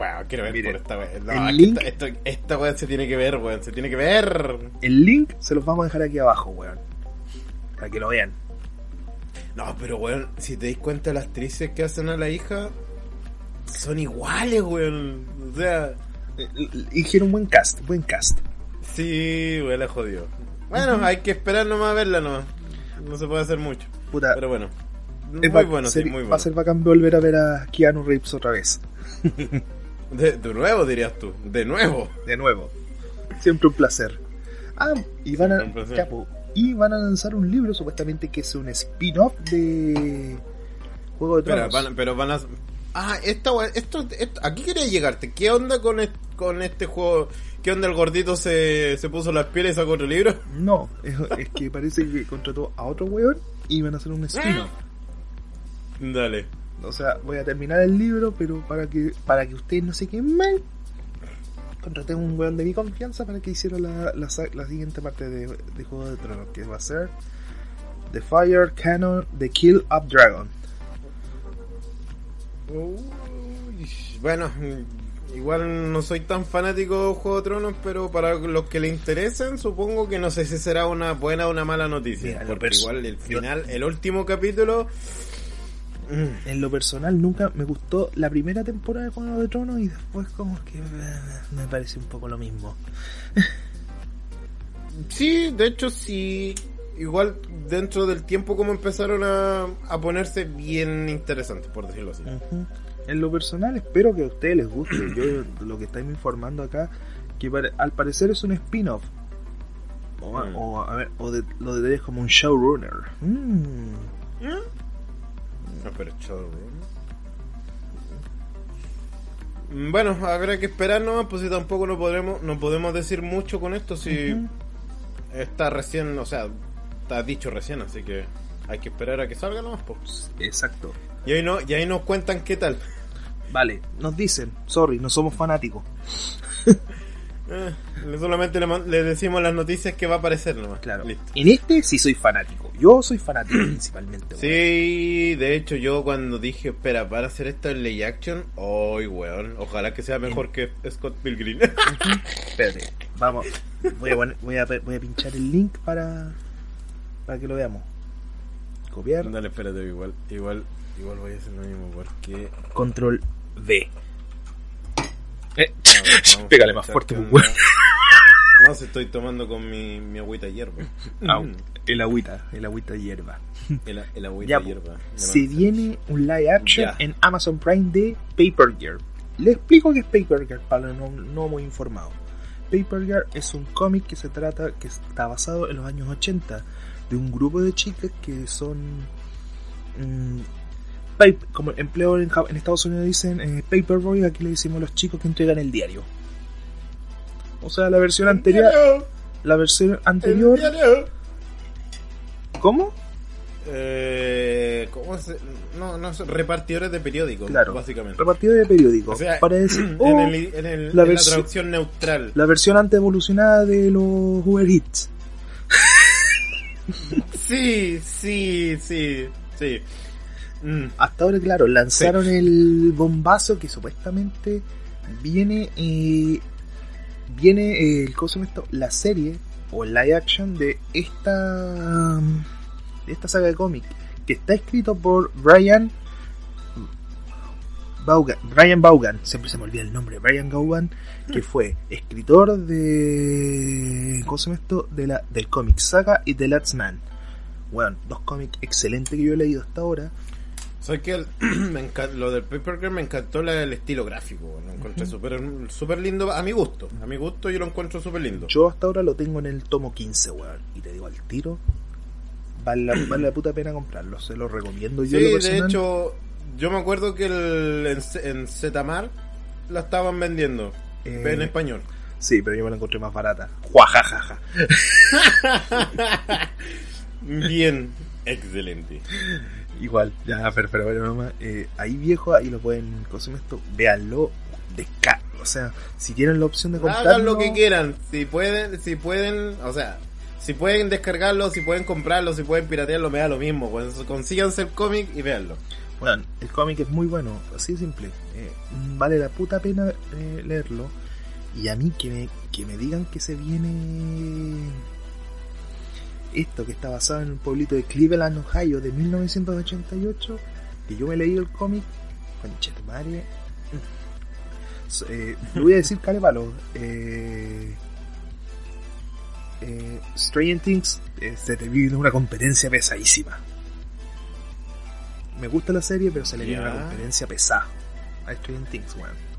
weón, quiero ver Mire, puro esta weá. No, el link- esta, esto- esta weá se tiene que ver, weón. Se tiene que ver. El link se los vamos a dejar aquí abajo, weón. Para que lo vean. No, pero weón, si te das cuenta, las actrices que hacen a la hija son iguales, weón. O sea, Eh, Hicieron buen cast, buen cast. sí, weón, la jodió. Bueno, hay que esperar nomás a verla, no. No se puede hacer mucho. Puta, Pero bueno. es Muy bueno, sí, seri- muy Va a bueno. ser bacán volver a ver a Keanu Reeves otra vez. <laughs> De, de nuevo, dirías tú. De nuevo. De nuevo. Siempre un placer. Ah, y van a, Y van a lanzar un libro supuestamente que es un spin-off de Juego de Pero Tronos. van, pero van a. Ah, esta esto, esto- aquí quería llegarte. ¿Qué onda con, est- con este juego? ¿Qué onda el gordito se, se puso las pieles y sacó otro libro? <laughs> No, es, es que parece que contrató a otro weón y van a hacer un spin-off. Dale. O sea, voy a terminar el libro, pero para que para que ustedes no se queden mal, contraté a un weón de mi confianza para que hiciera la, la, siguiente parte de, de Juego de Tronos, que va a ser The Fire Canon The Kill Up Dragon. Uy, bueno, igual no soy tan fanático de Juego de Tronos, pero para los que le interesen, supongo que no sé si será una buena o una mala noticia. Mira, porque igual el yo- final, el último capítulo. Mm, En lo personal nunca me gustó la primera temporada de Juego de Tronos y después como que eh, me parece un poco lo mismo. <laughs> Sí, de hecho sí. Igual dentro del tiempo como empezaron a, a ponerse bien interesantes, por decirlo así. En lo personal espero que a ustedes les guste. Yo lo que estáis informando acá, que al parecer es un spin-off. O, Mm. o, a ver, o de, lo de como un showrunner. Mm. No, pero chorro. Mm, Bueno, habrá que esperar nomás, pues si tampoco no podremos, no podemos decir mucho con esto, si está recién, o sea, está dicho recién, así que hay que esperar a que salga nomás, pues. Exacto. Y ahí, no, y ahí nos cuentan qué tal. Vale, nos dicen, sorry, no somos fanáticos. Eh, <laughs> <laughs> solamente le, decimos las noticias que va a aparecer nomás. Claro. Listo. En este sí soy fanático. Yo soy fanático <clears throat> principalmente. weón. Sí, de hecho yo cuando dije, espera, para hacer esto en Lay Action, ¡ay, weón! Ojalá que sea mejor que Scott Pilgrim. <laughs> Espérate, vamos. Voy a, voy a, voy a pinchar el link para, para que lo veamos. Copiar. Dale, espérate, igual, igual, igual voy a hacer lo mismo porque... Control V. Eh, <laughs> ver, Pégale más fuerte, pues, onda. No, si estoy tomando con mi, mi agüita hierba. Au, <laughs> el agüita, el agüita hierba. El, el agüita Ya, hierba. Se viene un live action Ya. en Amazon Prime de Paper Girl. Le explico qué es Paper Girl para los no, no muy informados. Paper Girl es un cómic que se trata, que está basado en los años 80, de un grupo de chicas que son. mm, pap- como empleo en, Estados Unidos dicen eh, Paperboy, aquí le decimos los chicos que entregan el diario. O sea, la versión anterior. La versión anterior. ¿Cómo? Eh, ¿Cómo se...? No, no, repartidores de periódicos, Claro. básicamente. Repartido de periódicos. O sea, para decir, <clears throat> en, el, en, el- la en la traducción neutral. la versión antes evolucionada de los Uber Eats. <laughs> Sí, sí, sí, sí. Mm. Hasta ahora, claro, lanzaron el bombazo que supuestamente viene, eh, viene, eh, ¿cómo se llama esto? La serie o el live action de esta, de esta saga de cómic que está escrito por Brian Vaughan, Brian Vaughan, siempre se me olvida el nombre, Brian Vaughan, que fue escritor de, ¿cómo se llama esto? De la, del cómic Saga y The Last Man. Bueno, dos cómics excelentes que yo he leído hasta ahora. Soy que <clears throat> lo del Paper Girl me encantó la- el estilo gráfico, lo encontré súper súper lindo, a mi gusto, a mi gusto yo lo encuentro súper lindo. Yo hasta ahora lo tengo en el tomo 15, weón. Y te digo al tiro, vale la, vale la puta pena comprarlo. Se lo recomiendo yo. Sí, lo de hecho, yo me acuerdo que el, en, en Zetamar la estaban vendiendo Eh, en español. Sí, pero yo me la encontré más barata. Juajajaja. <laughs> Bien, excelente. Igual, ya, pero, pero bueno, nomás, eh, ahí viejo, ahí lo pueden, ¿cómo se llama esto? Véanlo, desca O sea, si tienen la opción de comprarlo... Hagan lo que quieran, si pueden, si pueden, o sea, si pueden descargarlo, si pueden comprarlo, si pueden piratearlo, me da lo mismo, pues consíganse el cómic y véanlo. Bueno, el cómic es muy bueno, así de simple. Eh, vale la puta pena eh, leerlo. Y a mí que me, que me digan que se viene esto que está basado en un pueblito de Cleveland, Ohio, de 1988, que yo me leí el cómic, concha tu madre. Eh, le voy a decir carepalo. Eh, eh, Stranger Things eh, se te viene una competencia pesadísima. Me gusta la serie, pero se le viene una competencia pesada a Stranger Things, weón.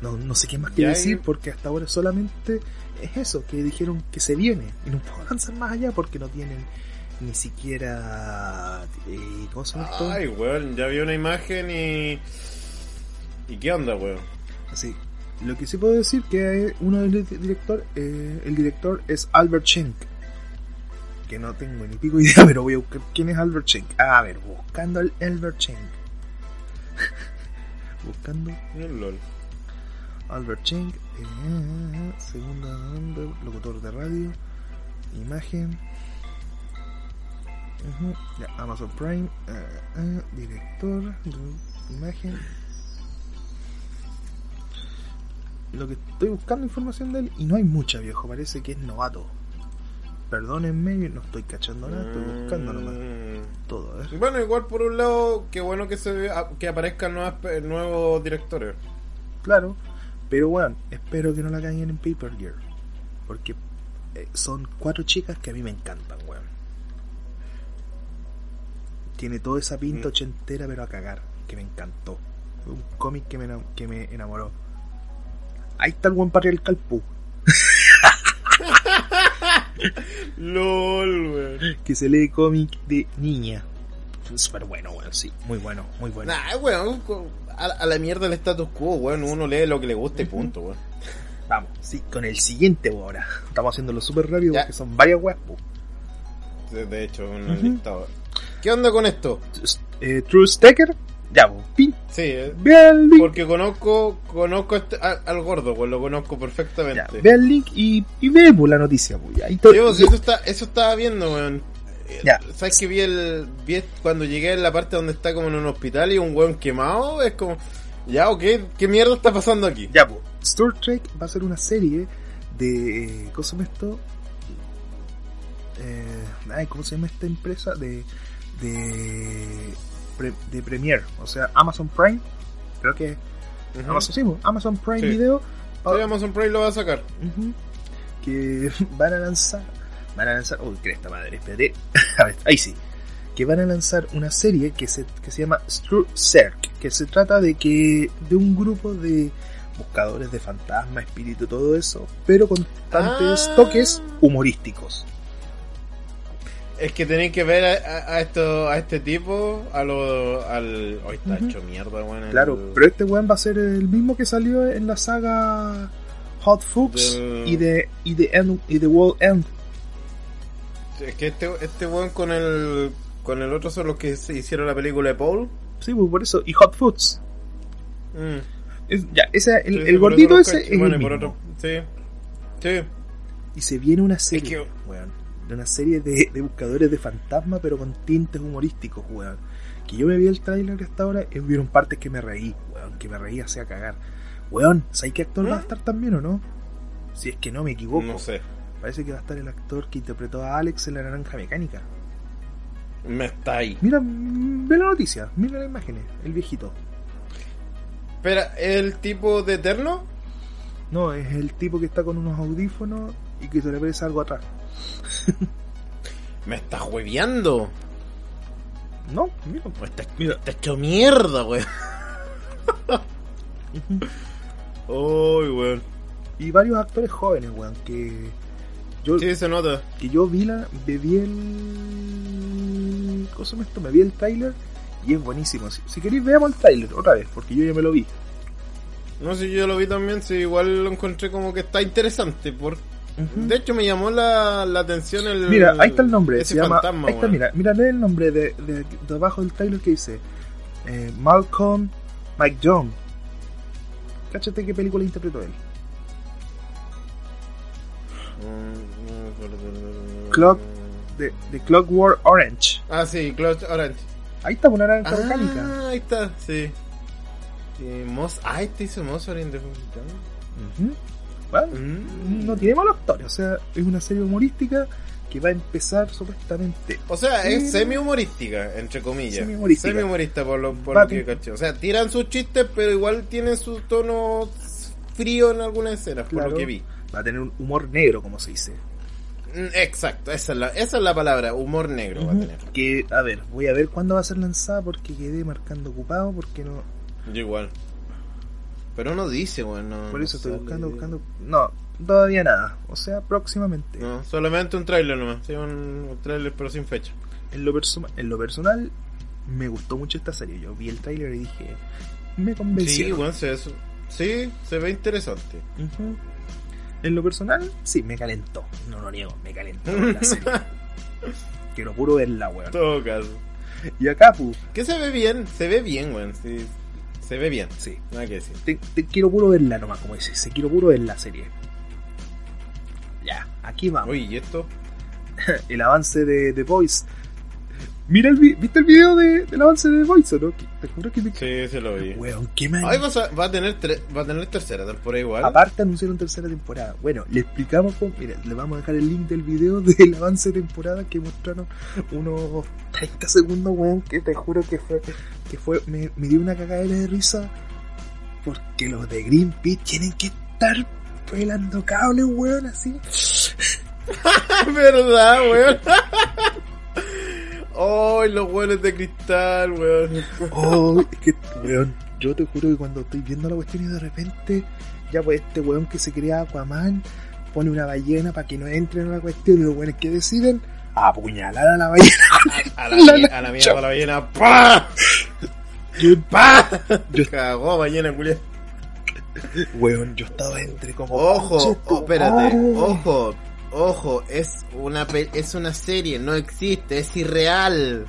No, no sé qué más que decir porque hasta ahora solamente es eso, que dijeron que se viene y no puedo avanzar más allá porque no tienen ni siquiera... Eh, ¿Cómo se llama esto? Ay, weón, ya vi una imagen y... ¿Y qué onda, weón? Así. Lo que sí puedo decir que uno del director, eh, el director es Albert Schenk. Que no tengo ni pico idea, <laughs> pero voy a buscar quién es Albert Schenk. A ver, buscando al Albert Schenk. <laughs> buscando El LOL. Albert Schenk, eh, segunda nombre, locutor de radio, imagen, ya, Amazon Prime, eh, eh, director, imagen. Lo que estoy buscando información de él y no hay mucha viejo, parece que es novato. Perdónenme, no estoy cachando nada, estoy buscando nomás Mm. todo, ver. Bueno, igual por un lado, qué bueno que se vea- que aparezcan nuevas, nuevos directores. Claro, pero bueno, espero que no la caigan en Paper Gear. Porque eh, son cuatro chicas que a mí me encantan, weón. Tiene toda esa pinta Mm. ochentera, pero a cagar, que me encantó. Un cómic que me, que me enamoró. Ahí está el buen patriarcal Pu, <laughs> LOL, weón. que se lee cómic de niña. Súper bueno, weón, sí, muy bueno, muy bueno. Nah, weón, a, a la mierda el status quo, weón. Uno lee lo que le guste y punto, weón. <laughs> Vamos, sí, con el siguiente weón, ahora. Estamos haciéndolo súper rápido Ya. porque son varias weas, Pu. De, de hecho, un dictador. ¿Qué onda con esto? Eh, True Stacker, ya, pin, Sí, eh, Ve el link. porque conozco conozco este- al gordo, pues lo conozco Ya, perfectamente. ve el link y, y ve pues, la noticia. Pues, ahí to- Sí, pues, eso, está, eso estaba viendo, weón. Eh, Ya. ¿Sabes que vi el. Vi cuando llegué en la parte donde está como en un hospital y un weón quemado? Es como. Ya, ok, ¿qué mierda está pasando aquí? Ya, pues, Star Trek va a ser una serie de. ¿Cómo se llama esto? Eh, ay, ¿Cómo se llama esta empresa? De. De. pre- de Premiere, o sea, Amazon Prime. Creo que. Ujú. Amazon, sí, Amazon Prime Sí. Video. Sí, Amazon Prime lo va a sacar. Que <laughs> van a lanzar van a lanzar uy cresta madre espérate <laughs> A ver, ahí sí que van a lanzar una serie que se, que se llama True Cirque que se trata de que de un grupo de buscadores de fantasma espíritu todo eso pero con constantes Ah. toques humorísticos Es que tenéis que ver a, esto, a este tipo, a lo, al... Hoy está hecho mierda, weón. el- claro pero este weón va a ser el mismo que salió en la saga Hot Del- y de y de End- y de World End Es que este, este weón con el... Con el otro son los que se hicieron la película de Paul. sí pues por eso y Hot Foods Mm. Es- ya ese el, Sí, sí, gordito ese es el mismo. otro... Sí. Sí. Y se viene una serie, que- weón, de una serie de, de buscadores de fantasma, pero con tintes humorísticos, weón. Que yo me vi el tráiler hasta ahora y hubieron partes que me reí, weón, que me reí hacia cagar. Weón, ¿sabes qué actor va a ¿Eh? estar también o no? Si es que no me equivoco. No sé. Parece que va a estar el actor que interpretó a Alex en la naranja mecánica. Me está ahí. Mira, ve la noticia, mira las imágenes, el viejito. Espera, ¿el tipo de Eterno? No, es el tipo que está con unos audífonos y que se le parece algo atrás. <laughs> Me está hueveando. No, mira, Me está, Mira. está hecho mierda, weón. <laughs> Uy, weón. Y varios actores jóvenes, weón, que yo Sí, se nota. que yo vi la vi el ¿cómo se llama esto? me vi el trailer y es buenísimo si, si queréis veamos el trailer otra vez porque yo ya me lo vi No sé, yo lo vi también, sí, igual lo encontré como que está interesante. Por... De hecho, me llamó la, la atención el. mira ahí está el nombre ese se llama fantasma, ahí está mira mira lee el nombre de, de, de abajo del trailer que dice eh, Malcolm McJohn Cáchate qué película interpretó él. Clock de, de Clockwork Orange. Ah, sí, Clock Orange. Ahí está una naranja Ah, ahí está, sí. Moss, ah, este hizo. Ujú. Bueno, Mm. no tiene mala historia, o sea, es una serie humorística que va a empezar supuestamente. O sea, es semi-humorística, entre comillas. Semi-humorística. Semi-humorista por lo, por lo que caché. O sea, tiran sus chistes, pero igual tienen su tono frío en algunas escenas, por lo que vi. Va a tener un humor negro, como se dice. Mm, Exacto, esa es la, esa es la palabra, humor negro va a tener. Que, a ver, voy a ver cuándo va a ser lanzada porque quedé marcando ocupado, porque no. Yo igual. Pero no dice, bueno. Por no eso estoy buscando, buscando. No, todavía nada. O sea, próximamente. No, solamente un tráiler nomás. Sí, un, un tráiler pero sin fecha. En, lo en lo personal, me gustó mucho esta serie. Yo vi el tráiler y dije, me Sí, convenció. bueno, se, sí, se ve interesante. Ujú. En lo personal, sí, me calentó. No lo niego, me calentó la <laughs> serie. Quiero puro verla, weón. todo caso. Y acá, pu, Que se ve bien, se ve bien, weón. Sí, se ve bien. sí. Nada que decir. Te, te quiero puro verla nomás, como dices. Se quiero puro ver la serie. Ya, aquí vamos. Uy, ¿y esto? <laughs> El avance de The Voice. Mira el vi- ¿viste el video de, del avance de Voice, o no? Te juro que me... Sí, se lo vi. Weón, qué mal. Ahí va a, va a tener tre- va a tener tercera temporada igual. Aparte anunciaron tercera temporada. Bueno, le explicamos cómo... Mira, le vamos a dejar el link del video <laughs> del avance de temporada que mostraron unos 30 segundos, weón, que te juro que fue... Que fue me, me dio una cagadera de risa porque los de Greenpeace tienen que estar pelando cables, weón, así. <laughs> ¿Verdad, weón? <laughs> Ay, los weones de cristal, weón. Oh, es que, weón, yo te juro que cuando estoy viendo la cuestión y de repente, ya pues este weón que se crea Aquaman pone una ballena para que no entren a la cuestión y los weones que deciden apuñalar a la ballena. A la, La a la mierda la ballena. ¡Pah! ¡Pah! Yo- Cagó ballena, culia. Weón, yo estaba entre como... Ojo, "Conche tu oh, espérate, madre". ojo, ojo, es una es una serie, no existe, es irreal.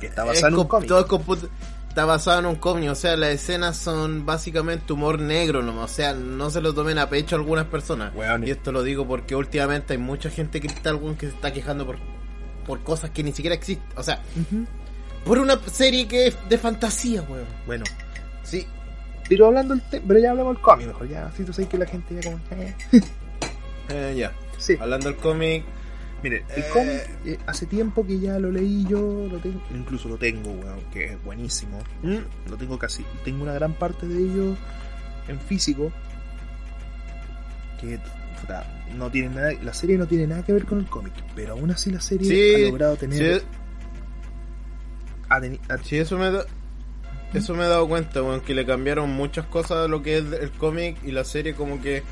Que está Es basado en un cómic. todo está basado en un cómic, o sea, las escenas son básicamente humor negro, ¿no? o sea, no se lo tomen a pecho algunas personas. Y esto lo digo porque últimamente hay mucha gente cristal que se está quejando por, por cosas que ni siquiera existen. O sea, por una serie que es de fantasía, weón. Bueno, Sí. pero hablando del tema, pero ya hablamos del cómic mejor, ya, así tú sabes que la gente ya como... eh. Eh, ya. Sí, Hablando del cómic, Mire, el Eh. cómic eh, hace tiempo que ya lo leí yo, lo tengo, incluso lo tengo, weón, que es buenísimo. Lo tengo casi, tengo una gran parte de ello en físico. Que puta, no tiene nada, la serie no tiene nada que ver con el cómic, pero aún así la serie Sí, ha logrado tener, sí, ha teni- ha- sí, eso me da- eso me he dado cuenta, weón, que le cambiaron muchas cosas a lo que es el cómic y la serie como que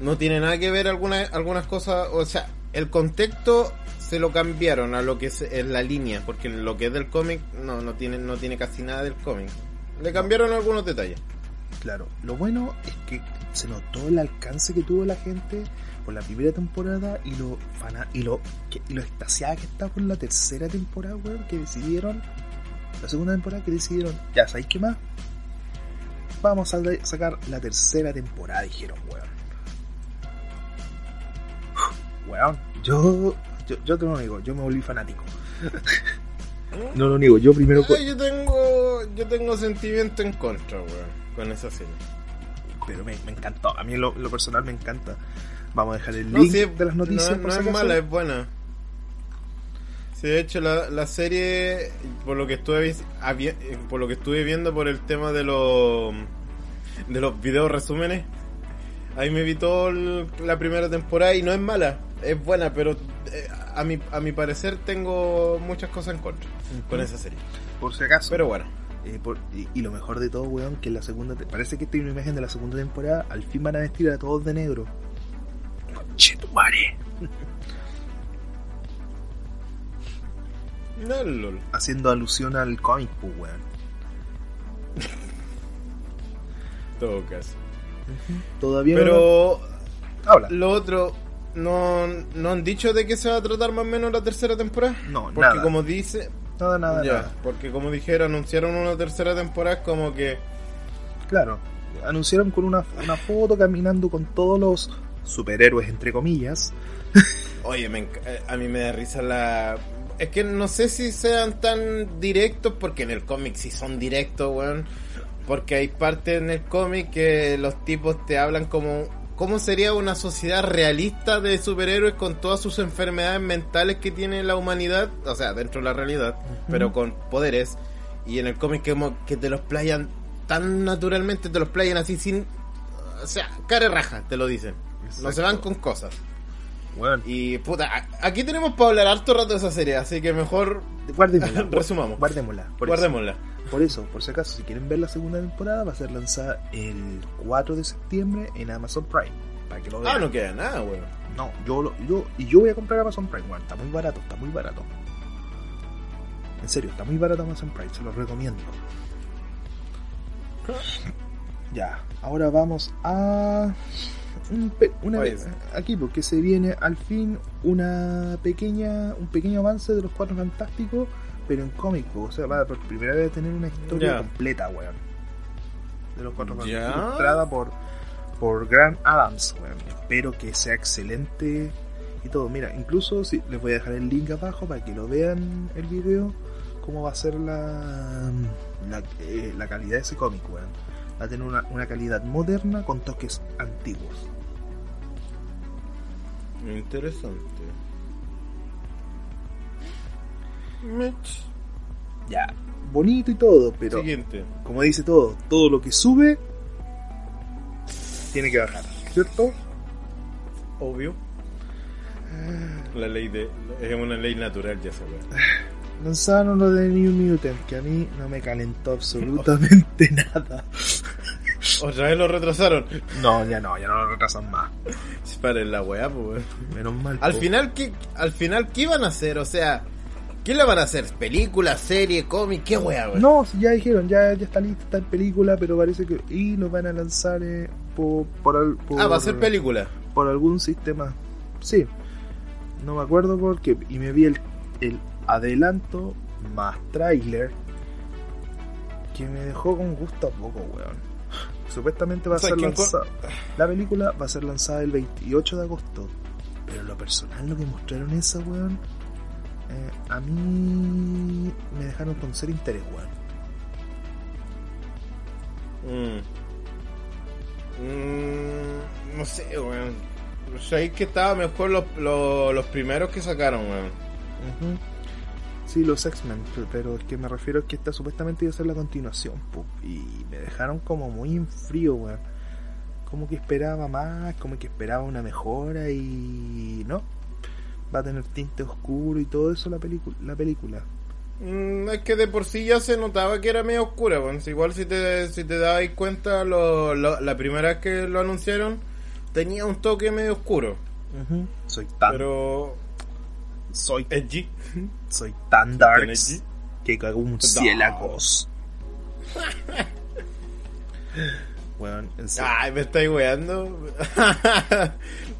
no tiene nada que ver algunas algunas cosas, o sea, el contexto se lo cambiaron a lo que es, es la línea, porque lo que es del cómic no no tiene no tiene casi nada del cómic. Le cambiaron algunos detalles. claro, lo bueno es que se notó el alcance que tuvo la gente por la primera temporada y lo fana, y lo que, y lo extasiada que está por la tercera temporada, weón, que decidieron la segunda temporada que decidieron, ya sabéis qué más, vamos a sacar la tercera temporada, dijeron, weón. Weón, yo, yo, yo te lo niego, yo me volví fanático. <laughs> No lo niego, yo primero... Ay, yo tengo yo tengo sentimiento en contra, weón, con esa serie. Pero me, me encantó, a mí lo, lo personal me encanta. Vamos a dejar el No, link sí, de las noticias. No, por no si es acaso. mala, es buena. Sí, de hecho la, la serie, por lo que estuve eh, por lo que estuve viendo por el tema de los de los videos resúmenes, ahí me vi toda la primera temporada y no es mala, es buena, pero eh, a mi a mi parecer tengo muchas cosas en contra con esa serie. Por si acaso. Pero bueno, Eh, por- y, y lo mejor de todo, weón, que en la segunda... te- Parece que tiene una imagen de la segunda temporada. Al fin van a vestir a todos de negro. Conchetumare. <laughs> no lol. Haciendo alusión al cómic, pues, weón. <laughs> Todo caso. Todavía no- Pero Habla. Lo otro, no, no han dicho de qué se va a tratar más o menos la tercera temporada. No, Porque nada. como dice, Nada, nada, ya, nada. porque como dijeron, anunciaron una tercera temporada, es como que Claro. anunciaron con una, una foto caminando con todos los superhéroes, entre comillas. <laughs> Oye, me enc- eh, a mí me da risa la... Es que no sé si sean tan directos, porque en el cómic sí son directos, weón. Porque hay partes en el cómic que los tipos te hablan como... ¿Cómo sería una sociedad realista de superhéroes con todas sus enfermedades mentales que tiene la humanidad? O sea, dentro de la realidad, pero con poderes. Y en el cómic como que te los playan tan naturalmente, te los playan así sin... O sea, cara raja, te lo dicen. No se van con cosas. Bueno, Y puta, aquí tenemos para hablar harto rato de esa serie, así que mejor <laughs> guardémosla. <laughs> Resumamos. Guardémosla. Por eso. guardémosla. Por eso, por si acaso, si quieren ver la segunda temporada, va a ser lanzada el 4 de septiembre en Amazon Prime. Para que lo vean. Ah, no queda nada, weón. No, yo, lo- yo, y yo voy a comprar Amazon Prime, weón. Está muy barato, está muy barato. En serio, está muy barato Amazon Prime, se lo recomiendo. Ya, ahora vamos a una Oye. vez aquí porque se viene al fin una pequeña un pequeño avance de los Cuatro Fantásticos, pero en cómic, o sea, va por primera vez a tener una historia Ya. completa, weón. De los Cuatro Ya. Fantásticos, ilustrada por por Grant Adams, weón. Espero que sea excelente y todo. Mira, incluso si les voy a dejar el link abajo para que lo vean el video cómo va a ser la la, eh, la calidad de ese cómic, weón. Va a tener una, una calidad moderna con toques antiguos. Interesante. Mitch. Ya, bonito y todo, pero Siguiente. como dice todo, todo lo que sube tiene que bajar, ¿cierto? Obvio. La ley de. Es una ley natural, ya se ve. Lanzaron lo de New Mutant, que a mí no me calentó absolutamente <laughs> nada. Otra vez lo retrasaron. No, ya no, ya no lo retrasan más. Paren la weá, pues. Menos mal. Al po. final, ¿qué, al final, ¿qué iban a hacer? O sea, ¿qué le van a hacer? ¿Película, serie, cómic? ¿Qué weá, weón? No, si ya dijeron, ya, ya está lista, está en película, pero parece que. Y lo van a lanzar eh, por, por, Ah, va a ser película. por algún sistema. Sí, no me acuerdo por qué. Y me vi el, el adelanto más trailer que me dejó con gusto a poco, weón. Supuestamente va a O sea, ser ¿quién con- lanzada. La película va a ser lanzada el 28 de agosto. Pero lo personal, lo que mostraron esa, weón, eh, a mí me dejaron con ser interés, weón. Mm. Mm, no sé, weón. Sabéis que estaba mejor los, los, los primeros que sacaron, weón. Ujú. Sí, los X-Men, pe- pero es que me refiero a que esta supuestamente iba a ser la continuación, y me dejaron como muy en frío, weón. Como que esperaba más, como que esperaba una mejora y no. Va a tener tinte oscuro y todo eso la película, la película. Mm, es que de por sí ya se notaba que era medio oscura, weón. Si Igual si te, si te dabais cuenta, lo, lo- la primera vez que lo anunciaron, tenía un toque medio oscuro. Soy tan, Pero... soy, Edgy. soy tan que cago un. <laughs> Weón, serio. Ay, me estáis weando. <laughs>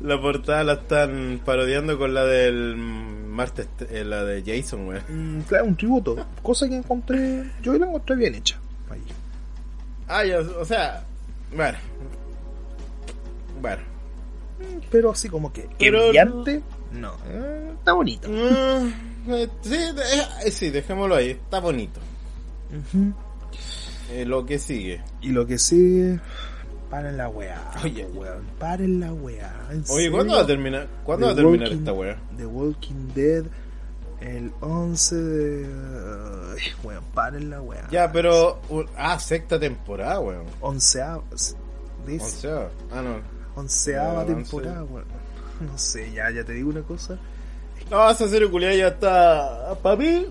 la portada la están parodiando con la del martes, eh, la de Jason, weón. Mm, claro, un tributo, cosa que encontré, yo la encontré bien hecha. Ahí. Ah, o sea, bueno. Bueno. pero así como que, que brillante, no, eh, está bonito. Mm, eh, sí, de- eh, sí, dejémoslo ahí, está bonito. Eh, lo que sigue. Y lo que sigue, paren la weá, Oye. weón, paren la weá. ¿en Oye, serio? ¿cuándo va a terminar? ¿Cuándo va a terminar Walking- esta weá? The Walking Dead, el 11 de... Ay, weón, paren la weá. Ya, pero. uh, ah, sexta temporada, weón. Onceava, O dice, sea, ah, no. onceava temporada, weón. No sé, ya, ya te digo una cosa. No, esa serie culiada ya está. Para mí.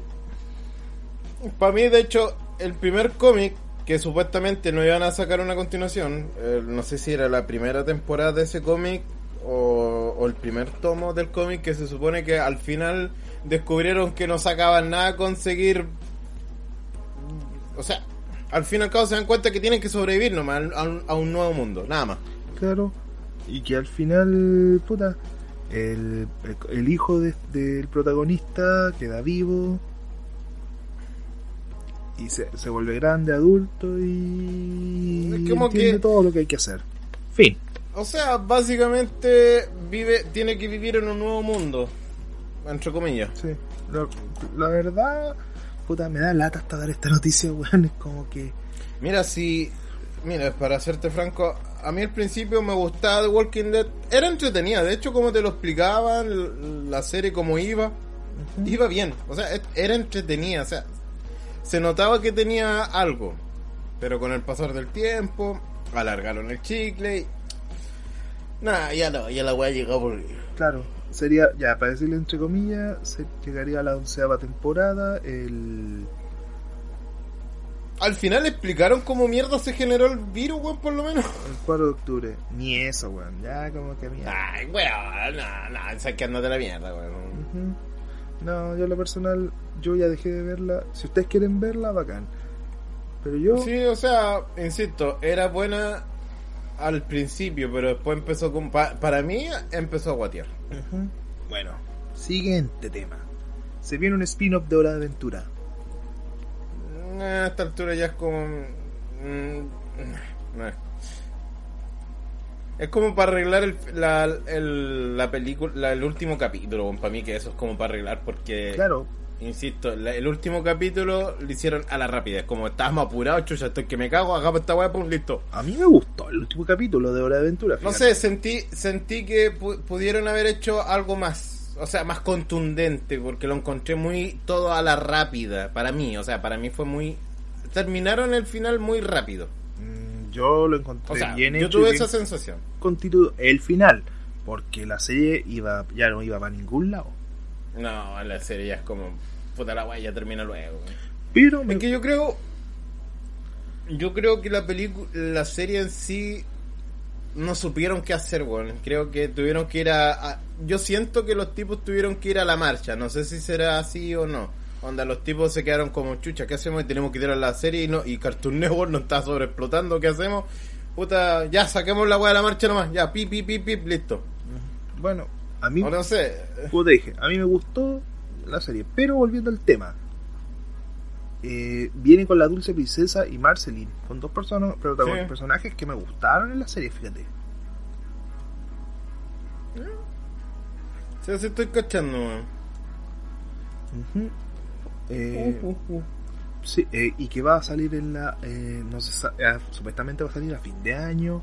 Para mí, de hecho, el primer cómic que supuestamente no iban a sacar una continuación. eh, no sé si era la primera temporada de ese cómic o, o el primer tomo del cómic que se supone que al final descubrieron que no sacaban nada a conseguir. O sea, al fin y al cabo se dan cuenta que tienen que sobrevivir nomás a un- a un nuevo mundo, nada más. Claro. Y que al final, puta, el, el, hijo de- del protagonista queda vivo. y se, se vuelve grande, adulto y Es como entiende que- todo lo que hay que hacer. Fin. O sea, básicamente vive, tiene que vivir en un nuevo mundo. Entre comillas. Sí. Lo- la verdad, puta, me da lata hasta dar esta noticia, <laughs> weón. Es como que. Mira, si. Mira, para serte franco, a mí al principio me gustaba The Walking Dead. Era entretenida, de hecho, como te lo explicaban, la serie como iba, iba bien. O sea, era entretenida, o sea, se notaba que tenía algo. Pero con el pasar del tiempo, alargaron el chicle y. Nada, ya no, ya la weá llegó por. Claro, sería, ya, para decirle entre comillas, se llegaría a la onceava temporada. El. Al final explicaron cómo mierda se generó el virus, weón, por lo menos. El 4 de octubre. Ni eso, weón. Ya, como que mierda. Ay, weón, no, no, sacándote la mierda, weón. No, yo lo personal, yo ya dejé de verla. Si ustedes quieren verla, bacán. Pero yo. Sí, o sea, insisto, era buena al principio, pero después empezó con... pa- para mí empezó a guatear. Bueno, siguiente tema. Se viene un spin-off de Hora de Aventura. A esta altura ya es como... mm, no es. Es como para arreglar el, la, el, la película, la- el último capítulo, para mí que eso es como para arreglar porque... Claro, Insisto, la- el último capítulo lo hicieron a la rápida. Es como estábamos apurados, chucha, estoy que me cago, hagamos esta weá, pues listo. a mí me gustó el último capítulo de Hora de Aventura. No sé, sentí, sentí que pu- pudieron haber hecho algo más, o sea, más contundente, porque lo encontré muy todo a la rápida, para mí, o sea, para mí fue muy... Terminaron el final muy rápido. Mm, Yo lo encontré O sea, bien yo hecho tuve esa sensación. constitu- el final. Porque la serie iba ya no iba para ningún lado. No, la serie ya es como... Puta la guay, ya termina luego. Pero me, Es que yo creo. Yo creo que la película, la serie en sí, no supieron qué hacer, weón. Creo que tuvieron que ir a, a- Yo siento que los tipos tuvieron que ir a la marcha. No sé si será así o no. Onda, los tipos se quedaron como chucha, ¿qué hacemos? Y tenemos que tirar la serie y no y Cartoon Network no está sobreexplotando, ¿qué hacemos? Puta, ya saquemos la weá de la marcha nomás, ya, pip, pip, pip, pip, listo. bueno, a mí, O no sé. como te dije, a mí me gustó la serie. Pero volviendo al tema. Eh, viene con la dulce princesa y Marceline, con dos personas, Sí. personajes que me gustaron en la serie, fíjate. Sí, sí estoy cachando. Eh, Uh, uh, uh. Sí, eh, y que va a salir en la. eh, no eh, supuestamente va a salir a fin de año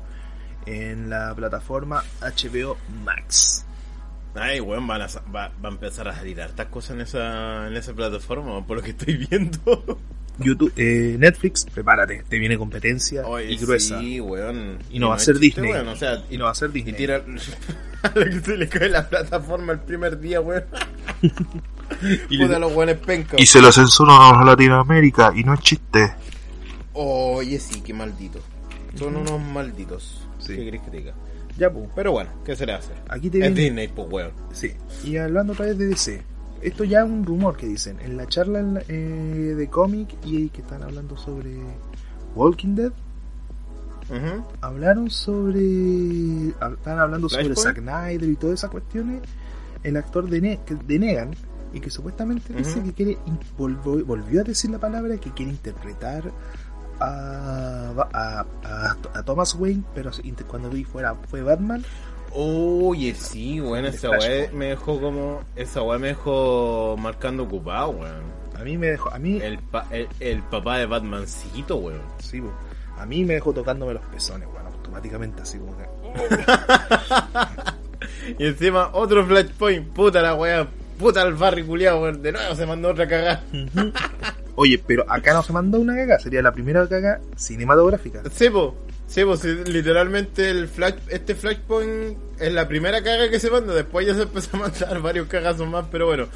en la plataforma HBO Max. Ay, weón, van a, va, va a empezar a salir hartas cosas en esa, en esa plataforma, por lo que estoy viendo. <laughs> YouTube, eh, Netflix, prepárate, te viene competencia Oye, y gruesa. Sí, weón. Y no va a ser chiste, Disney. weón, o sea, Y no va a ser Disney. Y tira <laughs> a lo que se le cae la plataforma el primer día, weón. <laughs> Y Puta le- los weones pencas. Y se lo censuran a Latinoamérica y no es chiste. Oye, sí, qué malditos. Son unos malditos. Sí. ¿Qué querés que te diga? Ya, pues, Pero bueno, ¿qué se le hace? aquí te Es viene. Disney, pues, weón. Sí. Y hablando otra vez de DC. Esto ya es un rumor que dicen. En la charla en la- eh, de cómic y que están hablando sobre Walking Dead, hablaron sobre. Estaban hablando sobre. Zack Snyder y todas esas cuestiones. El actor de, Ne- de Negan. Y que supuestamente dice que quiere. volvió, volvió a decir la palabra que quiere interpretar a, a, a- a Thomas Wayne. Pero cuando vi fuera fue Batman. Oye, sí, weón, esa weá me dejó como. Esa weá me dejó marcando ocupado, weón. A mí me dejó. A mí. El, pa- el, el papá de Batmancito, weón. Sí, po. a mí me dejó tocándome los pezones, bueno, automáticamente así como que. <laughs> Y encima otro flashpoint, puta la weá, puta el barrio culiado, weón. De nuevo se mandó otra cagada. Oye, pero acá no se mandó una caga, sería la primera caga cinematográfica. Sebo, Sebo, si literalmente el flash, este flashpoint es la primera caga que se manda. Después ya se empezó a mandar <laughs> varios cagazos más, pero bueno.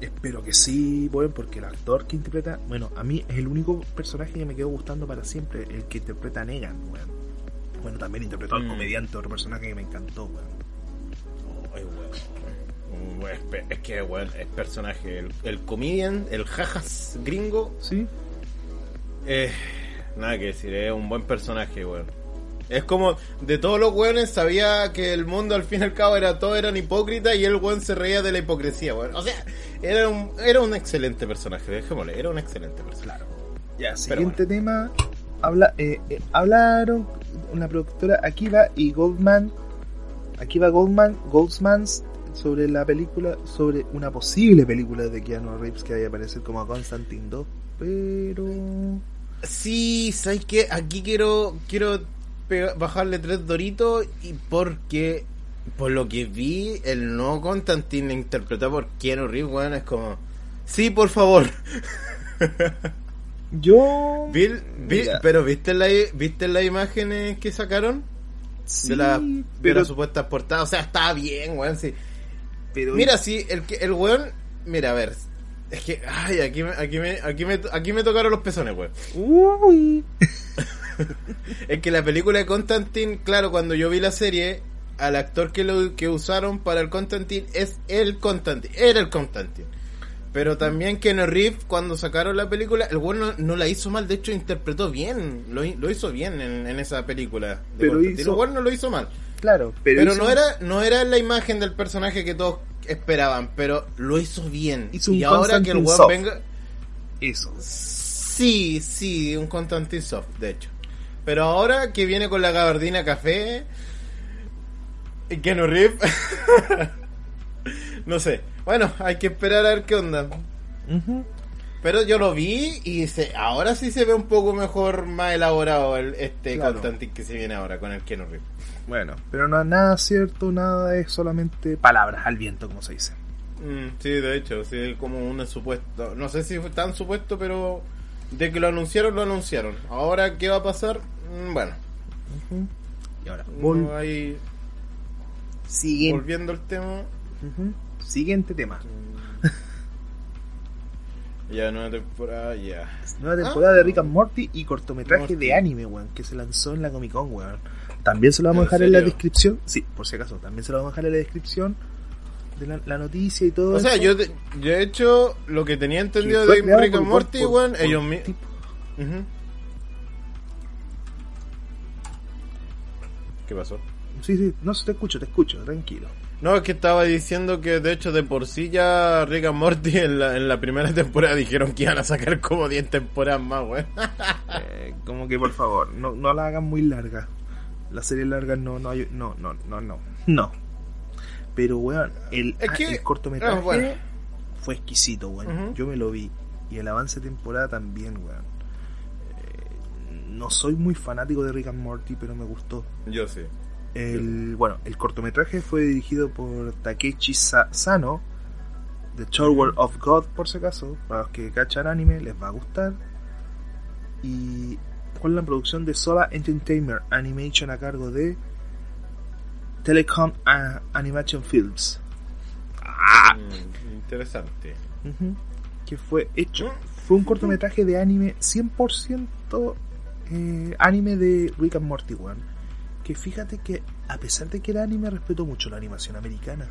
Espero que sí, bueno, porque el actor que interpreta, bueno, a mí es el único personaje que me quedó gustando para siempre, el que interpreta a Negan, bueno. Bueno, también interpretó al Mm. comediante, otro personaje que me encantó, weón. Ay, weón. Es que, weón, es personaje. El, el comedian, el jajas gringo, Sí, eh, nada que decir, es un buen personaje, weón. Es como de todos los weones sabía que el mundo al fin y al cabo era todo eran hipócritas y el weón se reía de la hipocresía, weón. O sea, era un, era un excelente personaje, dejémosle, era un excelente personaje. Ya, siguiente tema. Habla, eh, eh, hablaron una productora Akiva y Goldman. Akiva Goldman, Goldsmans sobre la película, sobre una posible película de Keanu Reeves que vaya a aparecer como Constantine 2, pero Sí, ¿sabes qué? Aquí quiero quiero bajarle tres doritos y porque por lo que vi el nuevo Constantine interpretado por Keanu Reeves, weón, es como sí, por favor. <laughs> yo Bill, vi- Mira. pero viste la viste las imágenes que sacaron sí, de la de pero, las supuestas portadas, o sea, está bien, weón, sí. Pero Mira, sí, el que el weón, mira, a ver, es que ay, aquí me aquí me aquí me aquí me tocaron los pezones, weón. uy, <laughs> Es que la película de Constantine, claro, cuando yo vi la serie, al actor que lo que usaron para el Constantine es el Constantine, era el Constantine. Pero también Keanu Reeves, cuando sacaron la película, el bueno no, no la hizo mal, de hecho interpretó bien, lo, hi- lo hizo bien en, en esa película. De Pero hizo- El bueno no lo hizo mal. Claro, pero, Pero, hizo- no era no era la imagen del personaje que todos esperaban, pero lo hizo bien. Hizo y ahora que el weón soft. venga... eso. Sí, sí, un Constantine Soft, de hecho. Pero ahora que viene con la gabardina café, y Keanu Reeves, <laughs> no sé. Bueno, hay que esperar a ver qué onda. Ujú. Pero yo lo vi y se, ahora sí se ve un poco mejor, más elaborado el, este Claro. Constantine que se viene ahora con el Keanu Reeves. Bueno, pero no nada cierto, nada es solamente palabras al viento, como se dice. Mm, sí, de hecho, sí, es como un supuesto. No sé si fue tan supuesto, pero de que lo anunciaron, lo anunciaron. Ahora, ¿qué va a pasar? Mm, Bueno, Ujú. Y ahora, no vol- hay- siguiente, volviendo al tema. Siguiente tema. Ya, nueva temporada, ya. Nueva temporada Ah. de Rick and Morty y cortometraje Morty. de anime, weón, que se lanzó en la Comic Con, weón. También se lo vamos a ¿En dejar en la descripción. Sí, por si acaso, también se lo vamos a dejar en la descripción de la, la noticia y todo O sea, eso. yo, yo he hecho lo que tenía entendido de Rick por- and Morty, weón, ellos mismos. ¿Qué pasó? Sí, sí, no se te escucho, te escucho, tranquilo. No, es que estaba diciendo que de hecho de por sí ya Rick and Morty en la, en la primera <laughs> temporada dijeron que iban a sacar como 10 temporadas más, weón. <laughs> Eh, como que por favor, no, no la hagan muy larga. Las series largas no, no, hay- no, no, no, no, no. Pero weón, el, Es ah, que- el cortometraje ah, bueno. fue exquisito, weón. Ujú. Yo me lo vi. Y el avance de temporada también, weón. Eh, no soy muy fanático de Rick and Morty, pero me gustó. Yo sí. El, bueno, el cortometraje fue dirigido por Takechi Sa- Sano, The Tower of God, por si acaso. Para los que cachan anime, les va a gustar. Y con la producción de Sola Entertainment Animation a cargo de Telecom ah, Animation Films. Mm, interesante. Que fue hecho. Fue un cortometraje de anime 100% eh, anime de Rick and Morty, weón. Que fíjate que, a pesar de que era anime, respeto mucho la animación americana.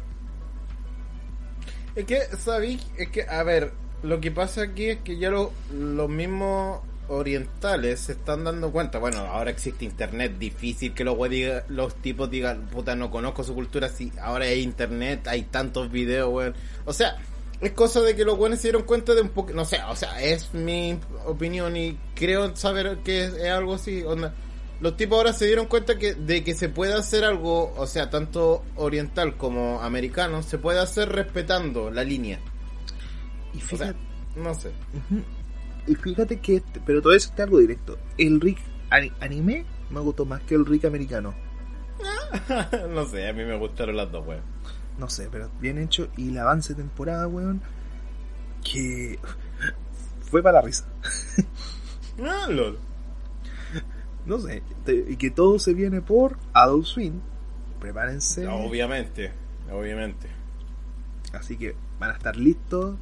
Es que, ¿sabéis? Es que, a ver, lo que pasa aquí es que ya lo- los mismos orientales se están dando cuenta. Bueno, ahora existe internet, difícil que los, diga- los tipos digan, puta, no conozco su cultura. Si ahora hay internet, hay tantos videos, weón. O sea, es cosa de que los buenos se dieron cuenta de un poco. No sé, o sea, es mi opinión y creo saber que es, es algo así. Onda. Los tipos ahora se dieron cuenta que de que se puede hacer algo, o sea, tanto oriental como americano, se puede hacer respetando la línea. Y O fíjate, sea, no sé. y fíjate que, este- pero todo eso está algo directo. El Rick ani- anime me gustó más que el Rick americano. <laughs> no sé, a mí me gustaron las dos, weón. No sé, pero bien hecho. Y el avance de temporada, weón, que fue para la risa. Ah, lol. No sé, y que todo se viene por Adult Swim. Prepárense. Obviamente, obviamente. Así que van a estar listos.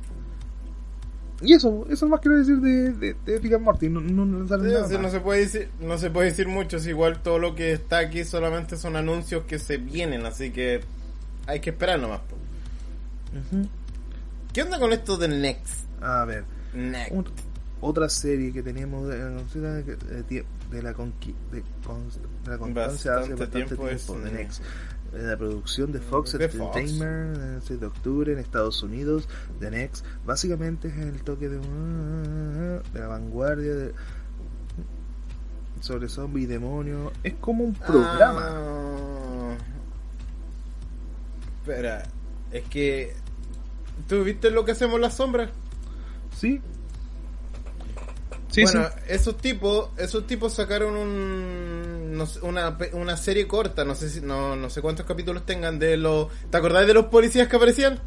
Y eso, eso más quiero decir de, de, de Rick and Morty. No, no, no Sí, nada sí, no se puede decir, no se puede decir mucho, es igual todo lo que está aquí solamente son anuncios que se vienen, así que hay que esperar nomás. ¿Qué onda con esto de Next? A ver, Next. un- otra serie que teníamos de- eh, de la, conqui- de, cons- de la constancia hace Bastante tiempo de eh, Next. Eh, La producción de Fox de Fox. Entertainment el 6 de octubre en Estados Unidos, The Next, básicamente es el toque de, de la vanguardia de, sobre zombies y demonios. Es como un programa. Ah. Espera, es que. ¿Tú viste lo que hacemos las sombras? ¿Sí? Sí, bueno, sí. esos tipos, esos tipos sacaron un, no sé, una, una serie corta, no sé si, no, no sé cuántos capítulos tengan de los, ¿te acordás de los policías que aparecían?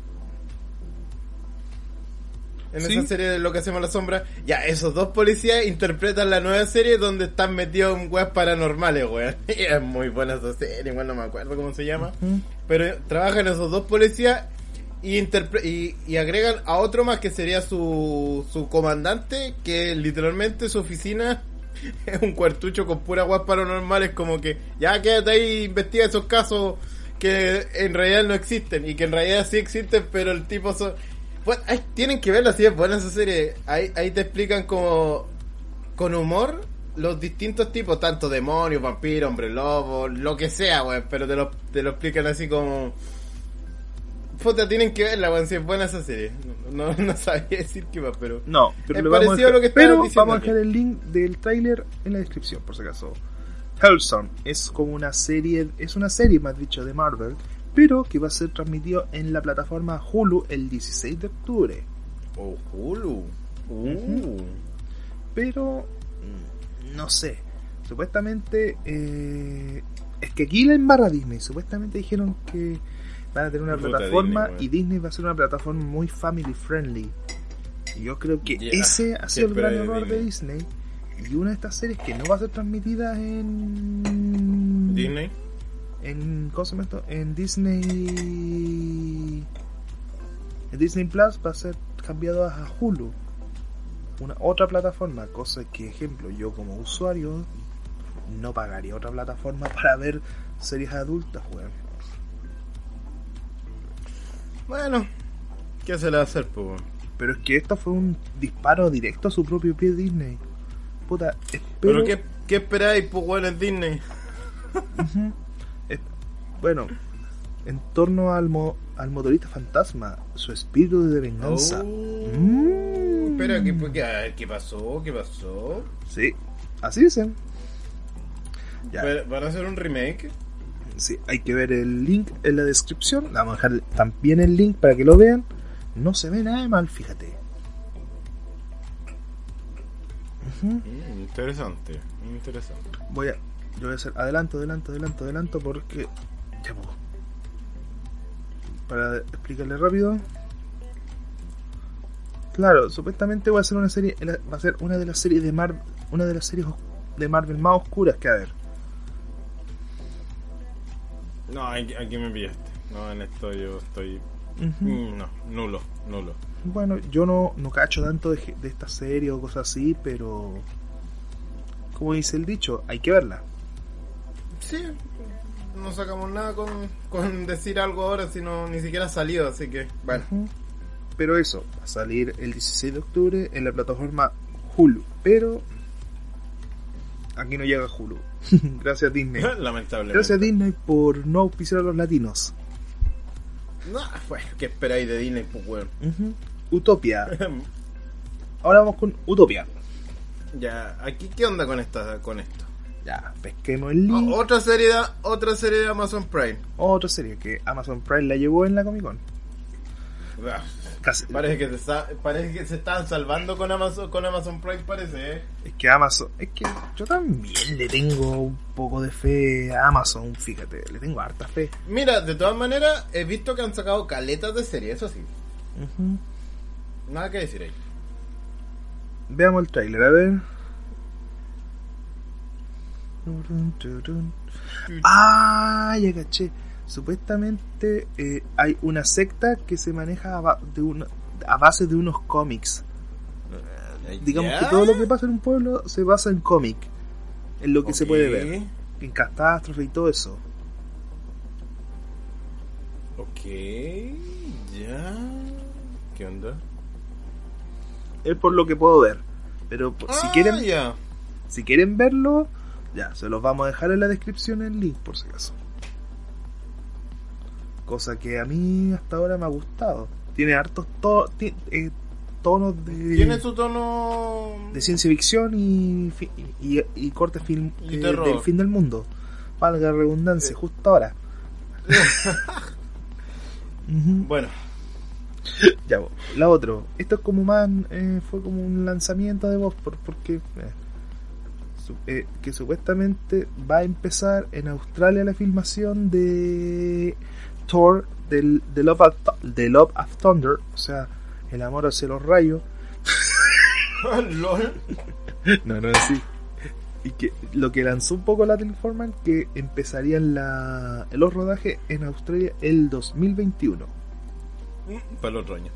En Sí. esa serie de lo que hacemos la sombra, ya esos dos policías interpretan la nueva serie donde están metidos en weas paranormales, weón. <laughs> Es muy buena esa serie, igual no me acuerdo cómo se llama. Pero trabajan esos dos policías y, y, y agregan a otro más que sería su, su comandante, que literalmente su oficina <laughs> es un cuartucho con pura guas paranormales, como que ya quédate ahí investiga esos casos que en realidad no existen y que en realidad sí existen, pero el tipo son... Bueno, ay, tienen que verla, si es buena esa serie. Ahí, ahí te explican como con humor los distintos tipos, tanto demonios, vampiros, hombre lobo, lo que sea, weón, pero te lo, te lo explican así como... Puta, tienen que verla, weón, si es buena esa serie. No, no, no sabía decir qué más, pero... No, pero, vamos a parecido a dejar- lo que pero diciendo vamos a aquí. dejar el link del tráiler en la descripción, por si acaso. Hellstorm es como una serie, es una serie más dicho de Marvel, pero que va a ser transmitido en la plataforma Hulu el 16 de octubre. Oh, Hulu. Uh. Pero mm, no sé, supuestamente eh, es que aquí la embarra Disney, supuestamente dijeron que van a tener una plataforma Disney, y Disney va a ser una plataforma muy family friendly. Y yo creo que ese ha ¿qué sido el gran error de Disney. Y una de estas series que no va a ser transmitida en Disney. en ¿cómo se llama esto? En Disney en Disney Plus va a ser cambiado a Hulu una otra plataforma cosa que ejemplo yo como usuario no pagaría otra plataforma <laughs> para ver series adultas weón Bueno, ¿qué se le va a hacer, weón? pero es que esto fue un disparo directo a su propio pie Disney puta espero ¿Pero qué, qué esperáis, pues, en Disney? Es- bueno en torno al, mo- al motorista fantasma su espíritu de venganza Oh. Mm. Espera, ¿qué, qué, ¿qué pasó? ¿Qué pasó? Sí, así dicen. Ya, ¿Va- ¿Van a hacer un remake? Sí, hay que ver el link en la descripción. Vamos a dejar también el link para que lo vean. No se ve nada de mal, fíjate. Mm, interesante, interesante. Voy a, yo voy a hacer adelanto, adelanto, adelanto, adelanto porque ya puedo. Para explicarle rápido. Claro, supuestamente va a ser una serie, va a ser una de las series de Marvel, una de las series de Marvel más oscuras que a ver. No, aquí, aquí me pillaste. No, en esto yo estoy... Mm, No, nulo, nulo. Bueno, yo no, no cacho tanto de, de esta serie o cosas así, pero como dice el dicho, hay que verla. Sí, no sacamos nada con, con decir algo ahora, sino ni siquiera ha salido, así que... Bueno. Pero eso, va a salir el 16 de octubre en la plataforma Hulu. Pero aquí no llega Hulu. <laughs> Gracias Disney. <laughs> Lamentablemente. Gracias Disney por no auspiciar a los latinos. No, bueno, ¿qué esperáis de Disney, pues, weón? Ujú. Utopia. <laughs> Ahora vamos con Utopia. ya, aquí, ¿qué onda con esta, con esto? Ya, pesquemos el link. O- otra serie de, otra serie de Amazon Prime. Otra serie que Amazon Prime la llevó en la Comic Con. Casi- Parece que se está, parece que se están salvando con Amazon, con Amazon Prime, parece, ¿eh? Es que Amazon, es que yo también le tengo un poco de fe a Amazon, fíjate, le tengo harta fe. Mira, de todas maneras, he visto que han sacado caletas de serie, eso sí. Nada que decir ahí. Veamos el trailer, a ver. Ah, ya caché. Supuestamente eh, hay una secta que se maneja a, ba- de una- a base de unos cómics. Digamos ¿Ya? que todo lo que pasa en un pueblo se basa en cómic. En lo que se puede ver. En catástrofe y todo eso. Ok, ya. ¿Qué onda? Es por lo que puedo ver. Pero por- si Ah, quieren. Si quieren verlo, ya, se los vamos a dejar en la descripción el link por si acaso. Cosa que a mí hasta ahora me ha gustado. Tiene hartos to- eh, tonos de, Tiene su tono. de ciencia ficción y, y, y corte film Y eh, del fin del mundo. Valga la redundancia, justo ahora. <laughs> Bueno, Ya, la otro. Esto es como más. eh, fue como un lanzamiento de voz. Por, porque. eh, que supuestamente va a empezar en Australia la filmación de Thor del, de, Love of, de Love of Thunder. O sea, el amor hacia los rayos. <laughs> LOL. No, no es así. Y que lo que lanzó un poco la Informan que empezarían la, los rodajes en Australia el 2021. Para el otro año.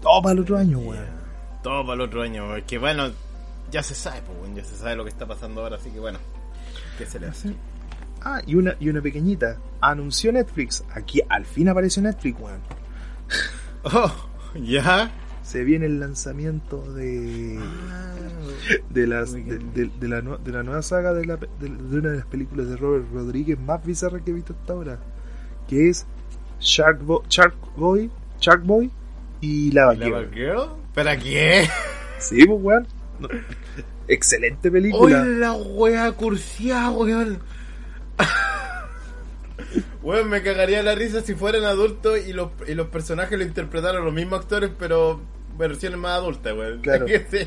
Todo para el otro año, weón. Todo para el otro año. Que bueno, ya se sabe, pues, ya se sabe lo que está pasando ahora, así que bueno. ¿Qué se le hace? Ah, y una, y una pequeñita. Anunció Netflix. Aquí al fin apareció Netflix, weón. <laughs> Oh, ya. Se viene el lanzamiento de. De, las, de, bien. de- de la, de la nueva saga de, la, de, de una de las películas de Robert Rodríguez más bizarra que he visto hasta ahora. Que es Shark, Bo- Shark Boy, Shark Boy y Lava ¿La Girl. Girl? ¿Para qué? Sí, pues, weón. No. Excelente película. ¡Uy, la wea cursiá, weón! Weón, me cagaría la risa si fueran adultos y los, y los personajes lo interpretaran los mismos actores, pero versiones más adultas, weón. Claro. <laughs> sí.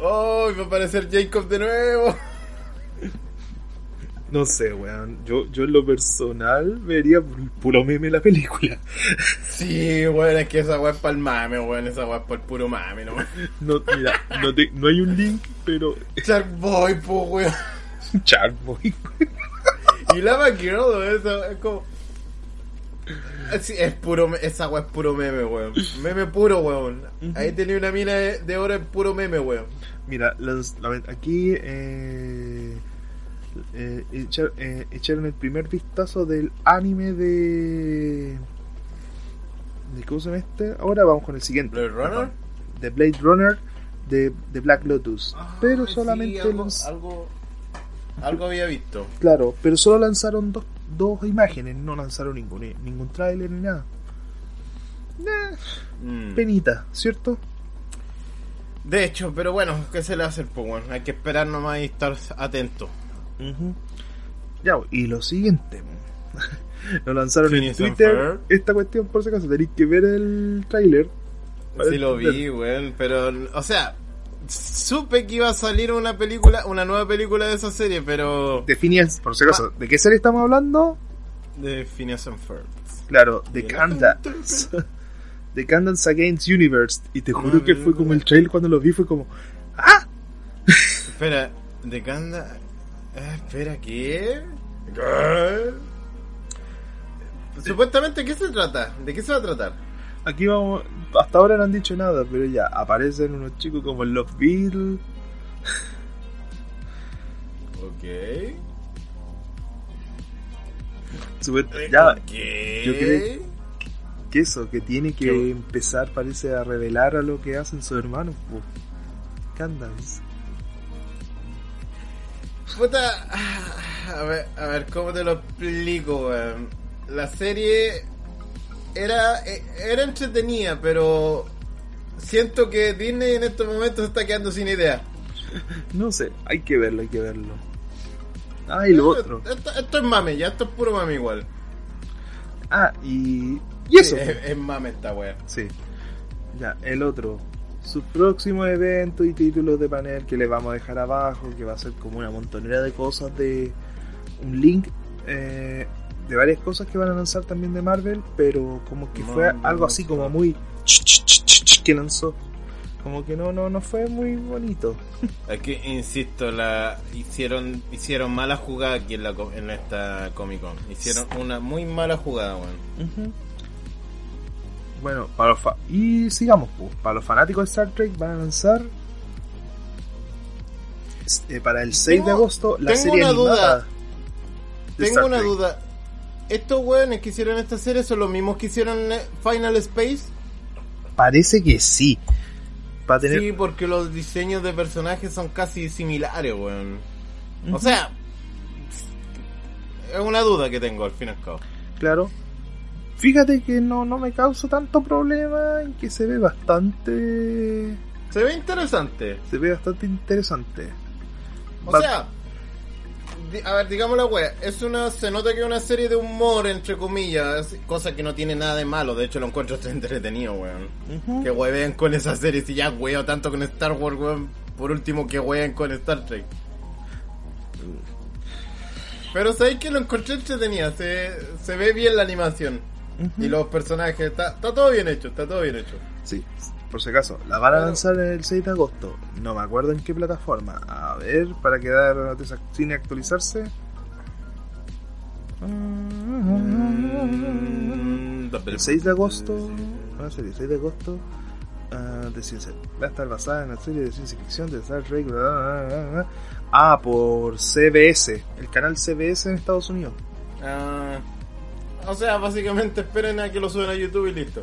¡Oh, va a aparecer Jacob de nuevo! No sé, weón. Yo, yo en lo personal vería puro meme la película. Sí, weón, es que esa weá es para el mame, weón. Esa weá es para el puro mame, ¿no? No, mira, no, te- no hay un link, pero. Shark Boy, po, weón. <laughs> Shark Boy. Y Lava Girl, eso es como. Sí, es puro, esa weá es puro meme, weón. Meme puro, weón. Ahí tenía una mina de, de oro en puro meme, weón. Mira, los- la- aquí eh, eh, eh, echaron el primer vistazo del anime de. ¿De se llama este? Ahora vamos con el siguiente. ¿Blade Runner? De Blade Runner de, de Black Lotus. pero Ay, solamente sí, algo, lanz- algo, algo había visto. Claro, pero solo lanzaron dos, dos imágenes, no lanzaron ningún, ningún tráiler ni nada. Nah, Mm. penita, ¿cierto? De hecho, pero bueno, ¿qué se le hace, po, weón? Hay que esperar nomás y estar atento. Ya, y lo siguiente. <laughs> lo lanzaron en Twitter. Esta cuestión, por si acaso, tenéis que ver el tráiler. Sí lo vi, weón, pero, o sea, supe que iba a salir una película, una nueva película de esa serie, pero... De Phineas, por si acaso, ¿de qué serie estamos hablando? De Phineas and Ferb. Claro, de. Candance. <laughs> de Candance Against Universe. Y te juro Una que fue como el trailer cuando lo vi, fue como. ¡Ah! Espera, de Kanda... Ah, espera, ¿qué? ¿Qué? Supuestamente, ¿qué se trata? ¿De qué se va a tratar? Aquí vamos. Hasta ahora no han dicho nada, pero ya aparecen unos chicos como el Love Beetle. Ok. Super- ya, ¿Qué? yo creo- que eso, que tiene que Qué- empezar, parece, a revelar a lo que hacen sus hermanos. po. Candance. Puta, a ver, a ver, ¿cómo te lo explico, weón? La serie era, eh, era entretenida, pero siento que Disney en estos momentos se está quedando sin idea. <laughs> No sé, hay que verlo, hay que verlo. Ah, y lo esto, otro. Esto, esto es mame, ya esto es puro mame igual. Ah, y. Y eso. Sí, es, es mame esta wea. Sí. Ya, el otro. Sus próximos eventos y títulos de panel que le vamos a dejar abajo, que va a ser como una montonera de cosas de un link eh, de varias cosas que van a lanzar también de Marvel, pero como que fue algo así como muy que lanzó. Como que no, no, no fue muy bonito. <laughs> Aquí, insisto, la hicieron hicieron mala jugada aquí en, la, en esta Comic Con. Hicieron una muy mala jugada, weón. Ujú. Bueno, para los fa- y sigamos, pues, para los fanáticos de Star Trek van a lanzar eh, para el 6 de agosto la tengo serie una animada. duda. Tengo una duda. ¿Estos weones que hicieron esta serie son los mismos que hicieron eh, Final Space? Parece que sí. para tener... Sí, porque los diseños de personajes son casi similares, weón. O sea, es una duda que tengo al fin y al cabo. Claro. Fíjate que no, no me causa tanto problema en que se ve bastante... Se ve interesante. Se ve bastante interesante. O sea, a ver, digamos la wea, es una, se nota que es una serie de humor, entre comillas, cosa que no tiene nada de malo, de hecho lo encuentro <laughs> entretenido, weón. Ujú. Que hueven con esa serie, si ya weo tanto con Star Wars, weón, por último que hueven con Star Trek. Pero sabéis que lo encontré entretenida, se, se ve bien la animación. Y los personajes, está, está todo bien hecho, está todo bien hecho. Sí, por si acaso, la van a lanzar el 6 de agosto. No me acuerdo en qué plataforma. A ver, para quedar sin actualizarse. El 6 de agosto. Una serie, 6 de agosto. ah, de ciencia. Va a estar basada en la serie de ciencia ficción de Star Trek. bla, bla, bla, bla. Ah, por CBS, el canal CBS en Estados Unidos. Ah, o sea, básicamente esperen a que lo suban a YouTube y listo.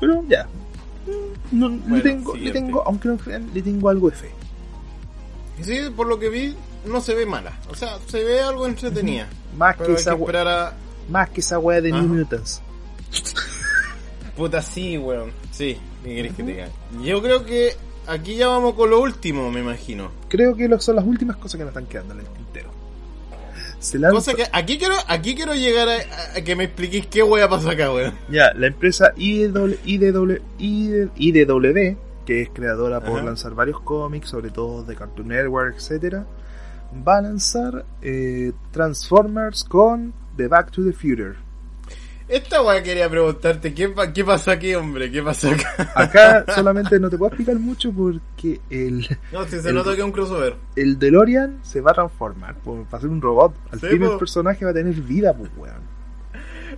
Pero ya. No, le, Bueno, tengo, le tengo, aunque no crean, le tengo algo de fe. Sí, por lo que vi, no se ve mala. O sea, se ve algo entretenida. <laughs> Más que que esa esperar a... Más que esa wea de Ajá. New Mutants. <laughs> Puta, sí, weón. Sí, ¿qué querés que te diga? Yo creo que aquí ya vamos con lo último, me imagino. Creo que son las últimas cosas que nos están quedando en el tintero. Se lanza- Cosa que aquí quiero, aquí quiero llegar a, a que me expliquéis qué wea pasa acá, weón. Ya, la empresa IDW, IDW, IDW, que es creadora por lanzar varios cómics, sobre todo de Cartoon Network, etcétera, va a lanzar eh, Transformers con The Back to the Future. Esta wea quería preguntarte, ¿qué, qué pasa aquí, hombre? ¿Qué pasa acá? Acá solamente no te puedo explicar mucho porque el, No, si se El- nota que es un crossover. el DeLorean se va a transformar, pues, va a ser un robot. Al Sí, fin el personaje va a tener vida, pues weón.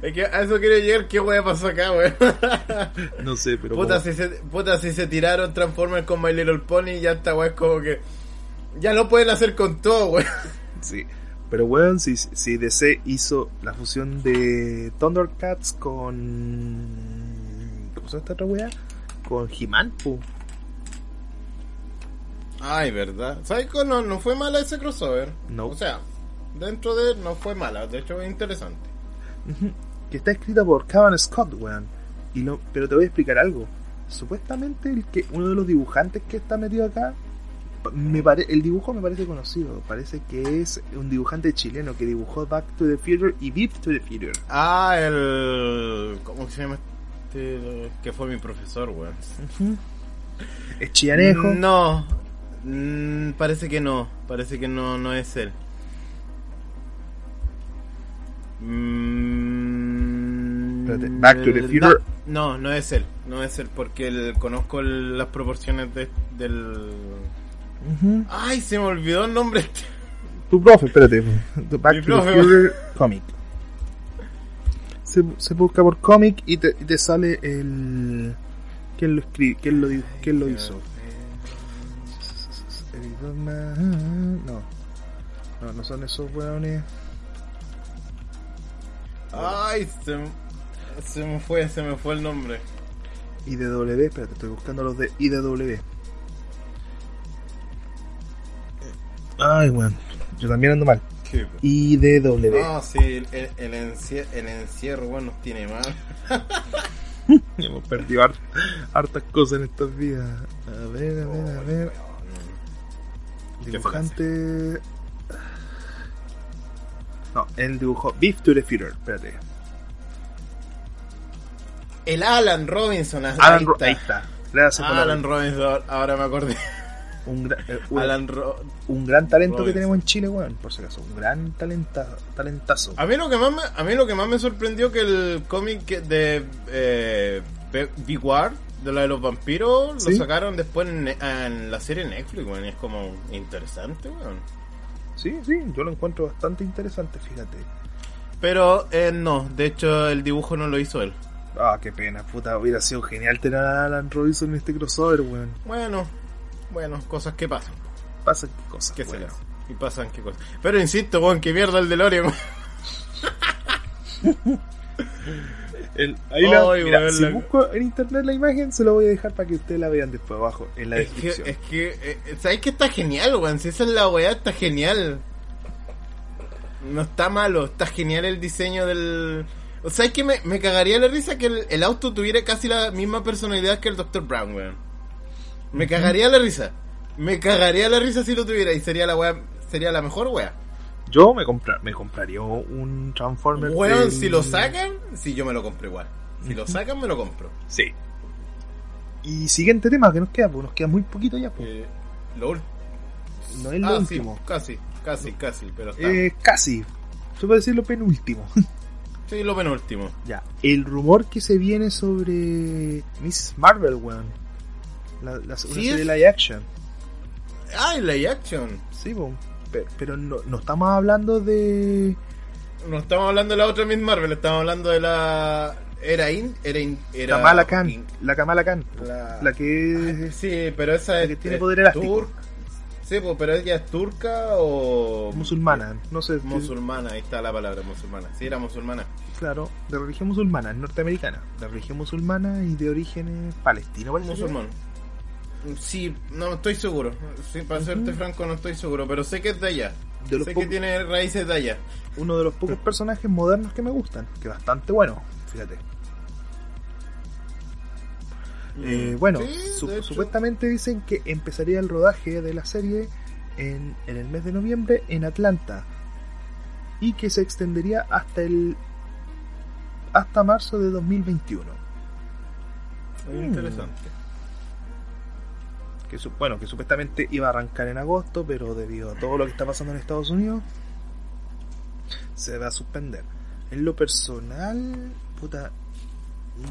Es que a eso quiero llegar, ¿qué wea pasa acá, weón? <laughs> No sé, pero Puta como- si, se, puta, si se tiraron Transformers con My Little Pony, ya esta weá es como que. Ya lo pueden hacer con todo, weón. Sí. Pero weón, si, si DC hizo la fusión de Thundercats con. ¿Cómo se llama esta otra weá? Con He-Man. Ay, verdad. ¿Sabes qué? No, no fue mala ese crossover. No. O sea, dentro de no fue mala. De hecho, es interesante. Que está escrita por Kevin Scott, weón. Y no, pero te voy a explicar algo. Supuestamente el que uno de los dibujantes que está metido acá, me pare, el dibujo me parece conocido. Parece que es un dibujante chileno que dibujó Back to the Future y Beat to the Future. Ah, el. ¿Cómo se llama este? Que fue mi profesor, weón. Es chillanejo. No. Mm, parece que no. Parece que no, no es él. Mm, Espérate, Back to the Future. No, no es él. No es él porque el- conozco el- las proporciones de- del. Ay, se me olvidó el nombre. Tu profe, espérate. The Back Mi to profe, the Future Comic. Se, se busca por cómic y te, y te sale el. ¿Quién lo escribe? ¿Quién lo, quién lo hizo? No. No, no son esos weones. Ay, se, me- se me fue, se me fue el nombre. IDW, espérate, estoy buscando los de IDW. Ay, weón. Yo también ando mal. IDW. No, sí, el, el, encie- el encierro, bueno, nos tiene mal. <laughs> Hemos perdido hart- hartas cosas en estas vidas. A ver, a ver, a ver. Dibujante. No, él dibujó Beef to the Future. Espérate. El Alan Robinson, ahí Alan Ro- está. ahí está. Alan Robinson, ahora me acordé. Un, eh, un- Alan Ro- un gran talento que tenemos en Chile, weón. Por si acaso, un gran talenta, talentazo. A mí lo que más me, a mí lo que más me sorprendió que el cómic de eh, Be- Big War, de la de los vampiros, ¿Sí? lo sacaron después en, en la serie Netflix, weón. y Es como interesante, weón. Sí, sí, yo lo encuentro bastante interesante, fíjate. Pero eh, no, de hecho el dibujo no lo hizo él. Ah, qué pena, puta, hubiera sido genial tener a Alan Robinson en este crossover, weón. Bueno, bueno, cosas que pasan. Pasan qué cosas, ¿Qué hace? Y pasan qué cosas. Pero insisto, weón, que mierda el DeLorean. <laughs> El- ahí la- mira, si la- busco en internet la imagen, se lo voy a dejar para que ustedes la vean después abajo, en la Es que, descripción. es que, eh, ¿sabes que está genial, weón? Si esa es la weá, está genial. No está malo, está genial el diseño del... O sea, es que me, me cagaría la risa que el, el auto tuviera casi la misma personalidad que el Dr. Brown, weón. Me cagaría la risa. Me cagaría la risa si lo tuviera y sería la weá, sería la mejor weá. Yo me, compra- me compraría un Transformer. Weón, del- si lo sacan, si yo me lo compro igual. Si lo sacan, me lo compro. Sí. Y siguiente tema que nos queda, pues nos queda muy poquito ya, pues. Eh, lo No es lo ah, último. sí, casi, casi, casi, pero está. Eh, casi. Se puede decir lo penúltimo. <laughs> Sí, lo penúltimo. ya. El rumor que se viene sobre Miss Marvel, weón. La, la, una Sí, serie es- live action. Ah, live action. Sí, po. Pero, pero no, no estamos hablando de. No estamos hablando de la otra Miss Marvel, estamos hablando de la. Era In. Era In. Era Kamala Khan. In- La Kamala Khan. La- La que es Sí, pero esa La es. que tiene poder elástico. turca. Sí, pues, pero ella es turca o. musulmana. No sé. Musulmana, ahí está la palabra, musulmana. Sí, era musulmana. Claro, de religión musulmana, norteamericana. De religión musulmana y de orígenes que Musulmán. Sí, no estoy seguro. Sí, para serte franco, no estoy seguro, pero sé que es de allá. De los sé que tiene raíces de allá. Uno de los pocos <laughs> personajes modernos que me gustan, que bastante bueno, fíjate. Eh, bueno, Mm. Sí, su- de hecho. supuestamente dicen que empezaría el rodaje de la serie en, en el mes de noviembre en Atlanta y que se extendería hasta el hasta marzo de 2021. Muy interesante. Que bueno, que supuestamente iba a arrancar en agosto, pero debido a todo lo que está pasando en Estados Unidos se va a suspender. En lo personal, puta,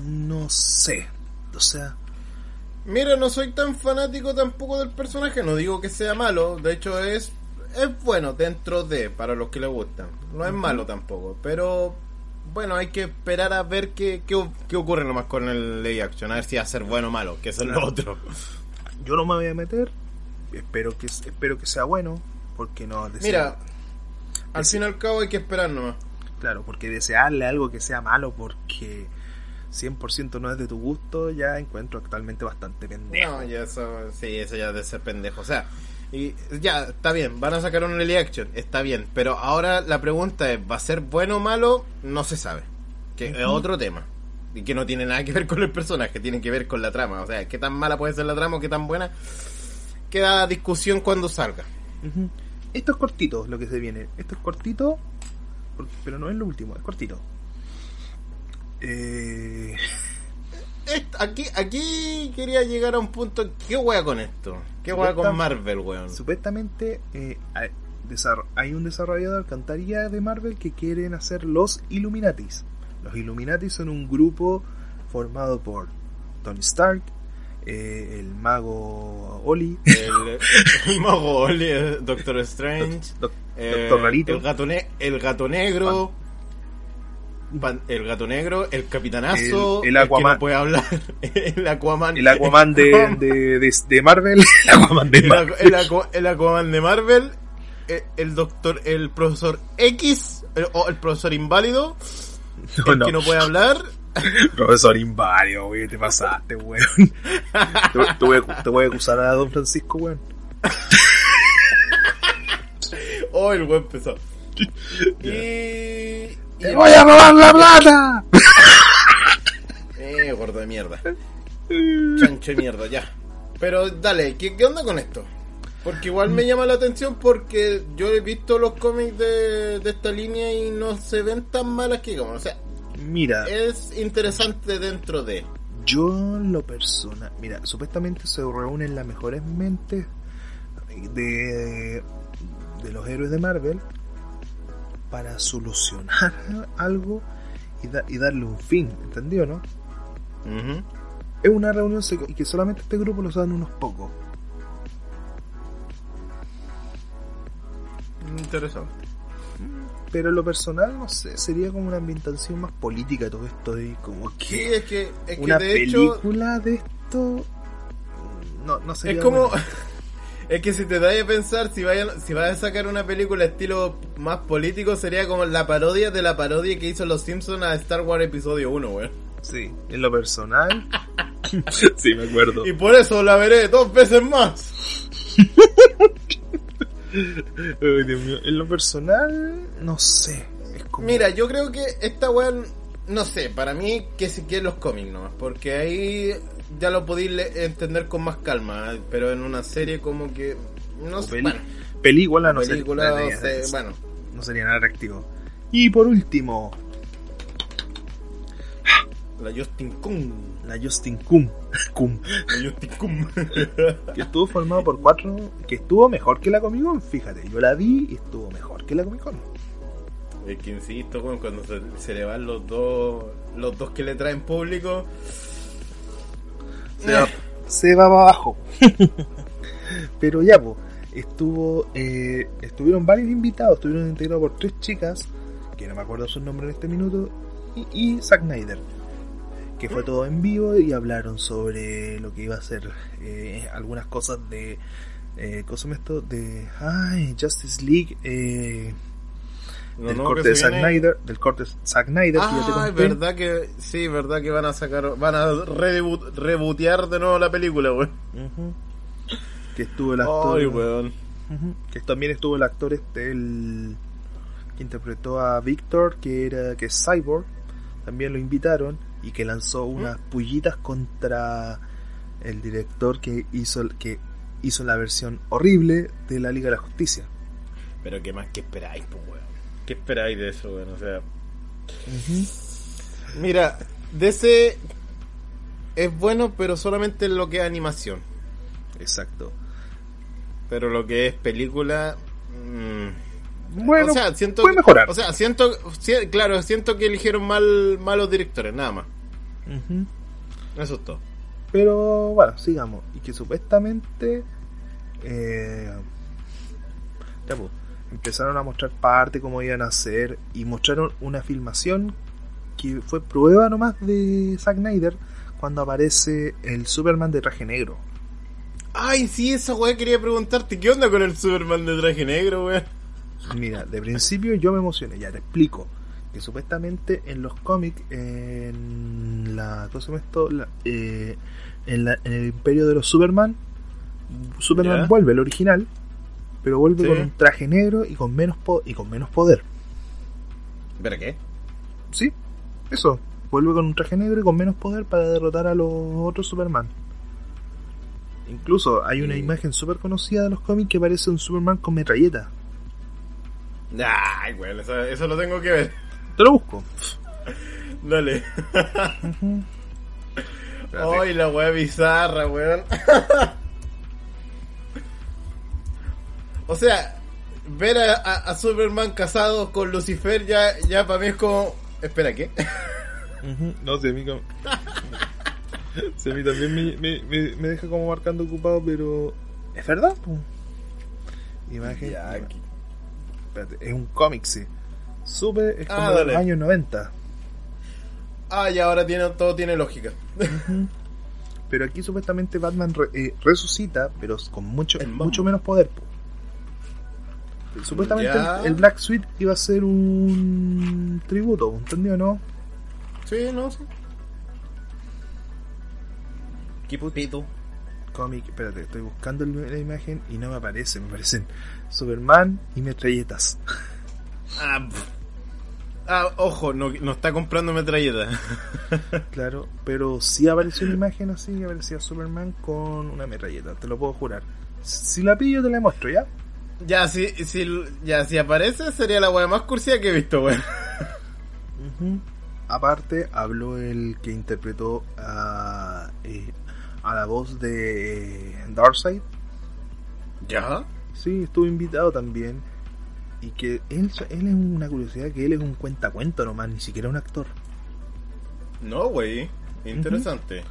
no sé. O sea, Mira, no soy tan fanático tampoco del personaje, no digo que sea malo, de hecho es es bueno dentro de para los que le gustan. No es malo tampoco, pero bueno, hay que esperar a ver qué, qué, qué ocurre nomás con el live action, a ver si va a ser bueno o malo, que eso es lo otro. Yo no me voy a meter. Espero que espero que sea bueno, porque no deseo- Mira, al fin y al cabo hay que esperar nomás. claro, porque desearle algo que sea malo porque 100% no es de tu gusto, ya encuentro actualmente bastante pendejo. No, ya eso, sí, eso ya de ser pendejo. O sea, y ya, está bien, van a sacar un live action, está bien. Pero ahora la pregunta es, ¿va a ser bueno o malo? No se sabe. Que es otro tema. Y que no tiene nada que ver con el personaje, tiene que ver con la trama. O sea, qué tan mala puede ser la trama o qué tan buena. Queda discusión cuando salga. Esto es cortito lo que se viene. Esto es cortito, pero no es lo último, es cortito. Eh, Aquí, aquí quería llegar a un punto. ¿Qué wea con esto? ¿Qué wea con Marvel, weón? supuestamente eh, hay, un desarrollador cantaría de Marvel que quieren hacer los Illuminatis. Los Illuminatis son un grupo formado por Tony Stark, eh, el mago Oli, <laughs> El, el mago Oli, el Doctor Strange. Eh, Doctor. El gato, el gato negro. Pan- el gato negro, el capitanazo, El- el que Aquaman. no puede hablar, <laughs> el Aquaman, el Aquaman de, <laughs> de, de, de Marvel, el Aquaman de el, Marvel. Aqu- el Aqu- el Aquaman de Marvel, el, el doctor, el profesor X, o el profesor inválido, <laughs> No, el no. que no puede hablar, Profesor inválido, weón, te pasaste, weón. te, te voy a, te voy a acusar a Don Francisco, weón. <laughs> oh, el buen empezó. <laughs> Y, y ¡Te voy a robar la plata! Eh, gordo de mierda. Chancho de mierda, ya. Pero dale, ¿qué, qué onda con esto? Porque igual me llama la atención porque yo he visto los cómics de, de esta línea y no se ven tan malas que digamos. O sea, Mira, es interesante dentro de... yo lo personal, mira, supuestamente se reúnen las mejores mentes de, de los héroes de Marvel para solucionar <laughs> algo y, da- y darle un fin, ¿entendido, no? Es una reunión que solamente este grupo lo saben unos pocos. Interesante. Pero en lo personal, no sé, sería como una ambientación más política de todo esto y como Sí, es que, es que una de hecho... película de esto no, no sería Es como... buena. <laughs> Es que si te das a pensar, si vayan, si vas a sacar una película estilo más político, sería como la parodia de la parodia que hizo Los Simpsons a Star Wars Episodio 1, weón. Sí, en lo personal. <laughs> sí, me acuerdo. Y por eso la veré dos veces más. <laughs> En lo personal, no sé. Es como... Mira, yo creo que esta weón, no sé, para mí que si quieren los cómics nomás, porque ahí ya lo podéis entender con más calma, ¿eh? pero en una serie como que, no o sé, peli- bueno, película, no, película, sería, o sea, bueno, no sería nada atractivo. Y por último, la Justin Kung, la Justin Cum. <laughs> Cum. la Justin Kung. <laughs> que estuvo formado por cuatro, que estuvo mejor que la Comic Con, fíjate, yo la vi y estuvo mejor que la Comic Con. Es que insisto, cuando se, se le van los dos, los dos que le traen público, Se va, Eh. se va para abajo. <laughs> Pero ya, pues, estuvo, eh, estuvieron varios invitados, estuvieron integrados por tres chicas, que no me acuerdo su nombre en este minuto, y, y Zack Snyder, que fue todo en vivo y hablaron sobre lo que iba a ser eh, algunas cosas de, eh, ¿cómo se llama esto? De, ay, Justice League, eh, no, del no, corte que de Zack Snyder, del corte de Zack Snyder, que ya te Ah, conté. verdad que, sí, verdad que van a sacar, van a reboot, rebootear de nuevo la película, weón. Ujú. Que estuvo el actor. Ay, weón. Que también estuvo el actor este, el que interpretó a Victor, que era que es Cyborg, también lo invitaron y que lanzó unas pullitas contra el director que hizo que hizo la versión horrible de la Liga de la Justicia. Pero qué más que esperáis, pues, weón. ¿Qué esperáis de eso, weón? O sea, mira, DC es bueno, pero solamente en lo que es animación. Exacto. Pero lo que es película. mm, Bueno, o sea, siento puede mejorar. O sea, siento, claro, siento que eligieron mal malos directores, nada más. Ujú. Eso es todo. Pero bueno, sigamos. Y que supuestamente eh, ya, pues, empezaron a mostrar parte cómo iban a hacer y mostraron una filmación que fue prueba nomás de Zack Snyder cuando aparece el Superman de traje negro. Ay, sí, esa weá quería preguntarte, ¿qué onda con el Superman de traje negro, weón? Mira, de principio yo me emocioné, ya te explico. Que supuestamente en los cómics, en la. ¿Cómo se llama esto? La- eh, en, la- en el imperio de los Superman, Superman vuelve, el original, pero vuelve Sí. con un traje negro y con menos po- y con menos poder. ¿Pero qué? ¿Sí? Eso. Vuelve con un traje negro y con menos poder para derrotar a los otros Superman. Incluso hay una imagen súper conocida de los cómics que parece un Superman con metralleta. Ay, weón, eso, eso lo tengo que ver. Te lo busco. Dale. Ay, la weá bizarra, weón. o sea, ver a, a- a Superman casado con Lucifer ya, ya para mí es como... Espera, ¿qué? No sé, a mí, como- Sí, a mí también me, me, me- me deja como marcando ocupado, pero es verdad. Imagen. Ya, ima- aquí. espérate, es un cómic, sí. Supe, es como Ah, de dale. los años 90. Ah, y ahora tiene, todo tiene lógica. Pero aquí supuestamente Batman re- eh, resucita, pero con mucho, El mucho menos poder. po. Supuestamente el, el Black Suite iba a ser un tributo, ¿entendió no? Sí, no, sí. ¿Qué putito? Cómic, espérate, estoy buscando la imagen y no me aparece, me aparecen Superman y metralletas. Ah. Ah, ojo, no, no está comprando metralleta. <laughs> Claro, pero sí apareció una imagen así que aparecía Superman con una metralleta, te lo puedo jurar. Si la pillo te la muestro, ¿ya? ya, si, si, ya, si aparece sería la weá más cursia que he visto, weón. Aparte, habló el que interpretó a, eh, a la voz de Darkseid. ¿Ya? Sí, estuvo invitado también. Y que él, él es una curiosidad que él es un cuentacuento nomás, ni siquiera un actor. No, güey. Interesante.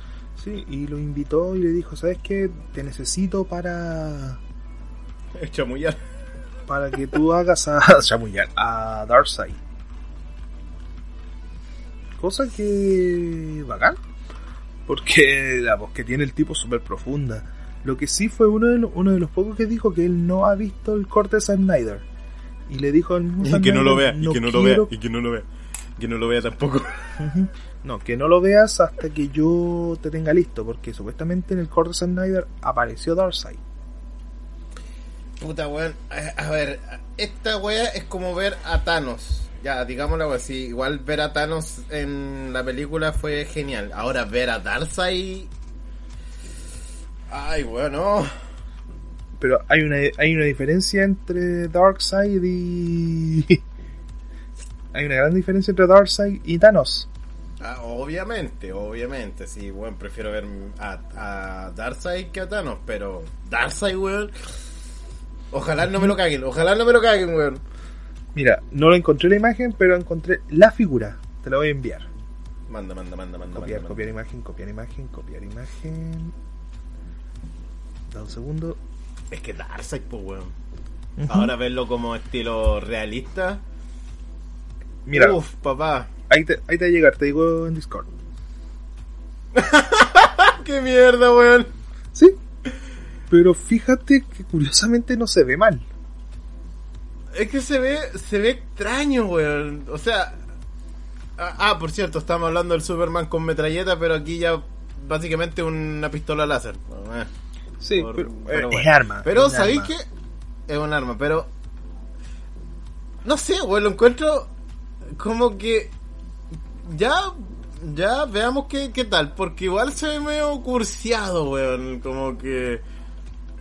Sí, y lo invitó y le dijo, ¿sabes qué? Te necesito para <laughs> Chamullar. para que tú hagas a <laughs> chamullar a Darkseid. Cosa que bacán. Porque la voz que tiene el tipo es súper profunda. Lo que sí fue uno de, lo- uno de los pocos que dijo que él no ha visto el corte de Snyder. Y le dijo al mismo Y que no lo vea, y que no lo vea, y que no lo vea. Que no lo vea tampoco. No, que no lo veas hasta que yo te tenga listo, porque supuestamente en el corte de Snyder apareció Darkseid. Puta, weón. A, a ver, esta wea es como ver a Thanos. Ya, digámoslo así. Igual ver a Thanos en la película fue genial. Ahora ver a Darkseid. Ay, weón, no. Pero hay una, hay una diferencia entre Darkseid y... <laughs> hay una gran diferencia entre Darkseid y Thanos. Ah, obviamente, obviamente. Sí, weón, prefiero ver a, a Darkseid que a Thanos. Pero Darkseid, weón. Ojalá no me lo caguen, ojalá no me lo caguen, weón. Mira, no lo encontré la imagen, pero encontré la figura. Te la voy a enviar. Manda, manda, manda, manda. Copiar, manda, copiar imagen, copiar imagen, copiar imagen. Da un segundo. Es que Darkseid, pues, weón. Ahora verlo como estilo realista. Mira, Uf, papá. ahí te, ahí te va a llegar, te digo en Discord. <laughs> ¡Qué mierda, weón! Sí. Pero fíjate que curiosamente no se ve mal. Es que se ve, se ve extraño, weón. O sea. Ah, ah, por cierto, estamos hablando del Superman con metralleta, pero aquí ya básicamente una pistola láser. Eh, Sí, por- pero, pero eh, bueno. es arma. Pero es ¿sabéis arma. qué? Es un arma, pero. No sé, weón, lo encuentro como que. Ya. Ya veamos qué, qué tal, porque igual se ve medio cursiado, weón. Como que.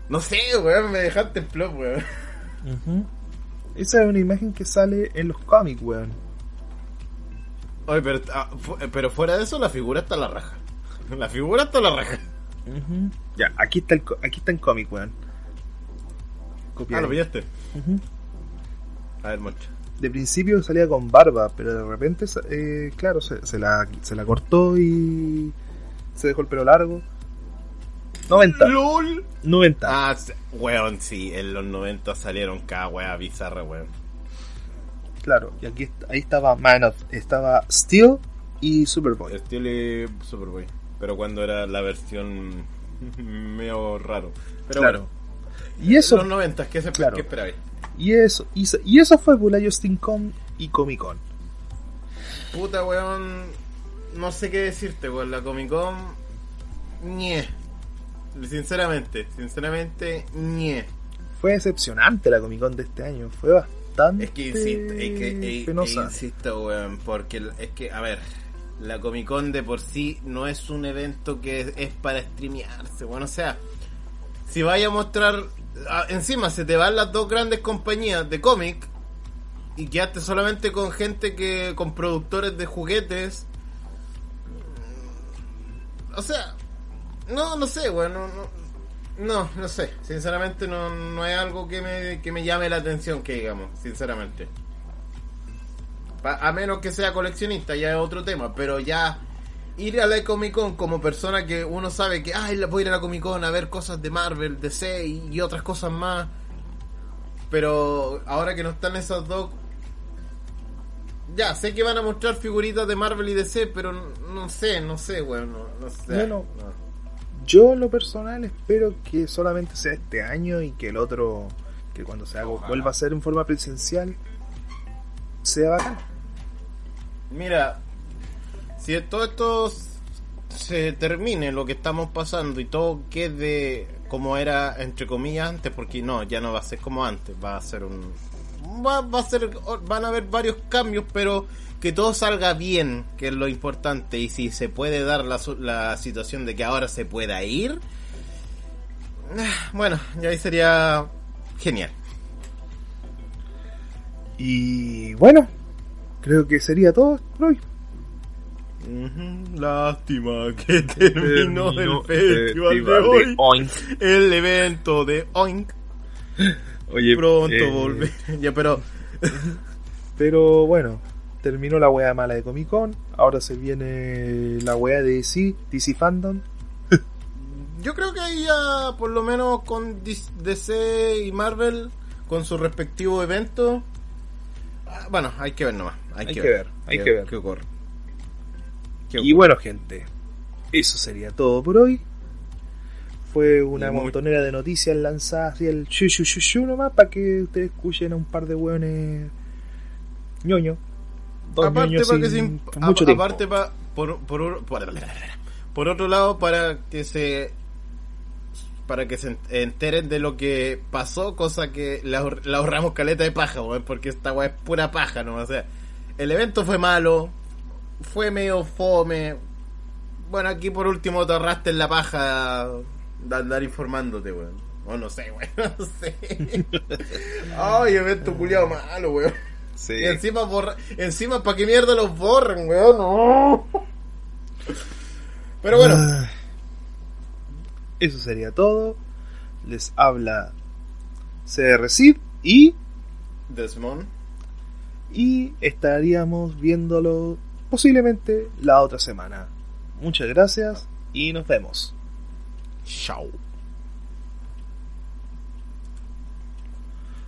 No sé, weón, me dejaste en flop, weón. Esa es una imagen que sale en los cómics, weón. Oye, pero, ah, fu- pero fuera de eso, la figura está a la raja. La figura está a la raja. Ya, aquí está el co- aquí está en cómic, weón. Ah, Copiar. lo pillaste. A ver, moncho. De principio salía con barba, pero de repente, eh, claro, se, se la, se la cortó y se dejó el pelo largo. 90, ¡LOL! 90. Ah, weón, sí, en los 90 salieron cada wea bizarra, weón. Claro, y aquí ahí estaba Man of, estaba Steel y Superboy. Estilo Superboy. Pero cuando era la versión <laughs> medio raro. Pero claro. bueno, Y eso, los 90, ¿qué, se, Claro. ¿qué esperabais? y eso, y, eso- y eso fue por la Justin Con y Comic Con. Puta, weón. No sé qué decirte, weón. La Comic Con. ñe. Sinceramente, sinceramente, ñe. Fue decepcionante la Comic Con de este año, fue bastante Es que insisto, es que, penosa. eh, insisto, weón, porque es que, a ver, la Comic Con de por sí no es un evento que es, para streamearse, bueno, o sea, si vaya a mostrar, encima se te van las dos grandes compañías de cómic y quedaste solamente con gente que, con productores de juguetes, o sea, no, no sé, weón, no, no, no, no sé, sinceramente no, no es algo que me, que me llame la atención, que digamos, sinceramente. A menos que sea coleccionista, ya es otro tema, pero ya ir a la Comic Con como persona que uno sabe que, ay, voy a ir a la Comic Con a ver cosas de Marvel, DC y, y otras cosas más. Pero ahora que no están esas dos, ya sé que van a mostrar figuritas de Marvel y DC, pero no, sé, no sé, weón, no, no sé. Bueno, no. Yo en lo personal espero que solamente sea este año y que el otro, que cuando se haga, Ojalá. vuelva a ser en forma presencial, sea bacán. Mira, si todo esto se termine, lo que estamos pasando y todo quede como era entre comillas antes, porque no, ya no va a ser como antes, va a ser un va, va a ser van a haber varios cambios, pero que todo salga bien, que es lo importante y si se puede dar la, la situación de que ahora se pueda ir, bueno, ya ahí sería genial. Y bueno, creo que sería todo por hoy. Lástima que <laughs> terminó, Terminó el festival de festival hoy. Oink. el evento de Oink. Oye, Pronto eh, volver. <laughs> Ya, pero <laughs> Pero bueno, terminó la wea mala de Comic Con. Ahora se viene la wea de DC, DC Fandom. yo creo que ahí ya, por lo menos con DC y Marvel, con su respectivo evento. Ah, Bueno, hay que ver nomás. Hay, Hay que, ver, ver, hay que ver. ¿Qué ocurre? ¿Qué Y bueno, gente, eso sería todo por hoy. Fue una muy- montonera de noticias lanzadas y el shu nomás para que ustedes escuchen a un par de hueones ñoño. Dos aparte ñoños para que sin- se, mucho aparte pa- por, por, por, por otro lado para que se para que se enteren de lo que pasó cosa que le ahorramos caleta de paja weón, porque esta weá es pura paja no o sea el evento fue malo fue medio fome. Bueno aquí por último te ahorraste en la paja de andar informándote weón. O no sé weón <laughs> no sé. <laughs> Ay evento culiado malo weón. Sí. y encima borra, encima para qué mierda los borran, weón. No. Pero bueno, Ah, Eso sería todo. Les habla CR Sid y, Desmond. y estaríamos viéndolo posiblemente la otra semana. Muchas gracias y nos vemos. Chao.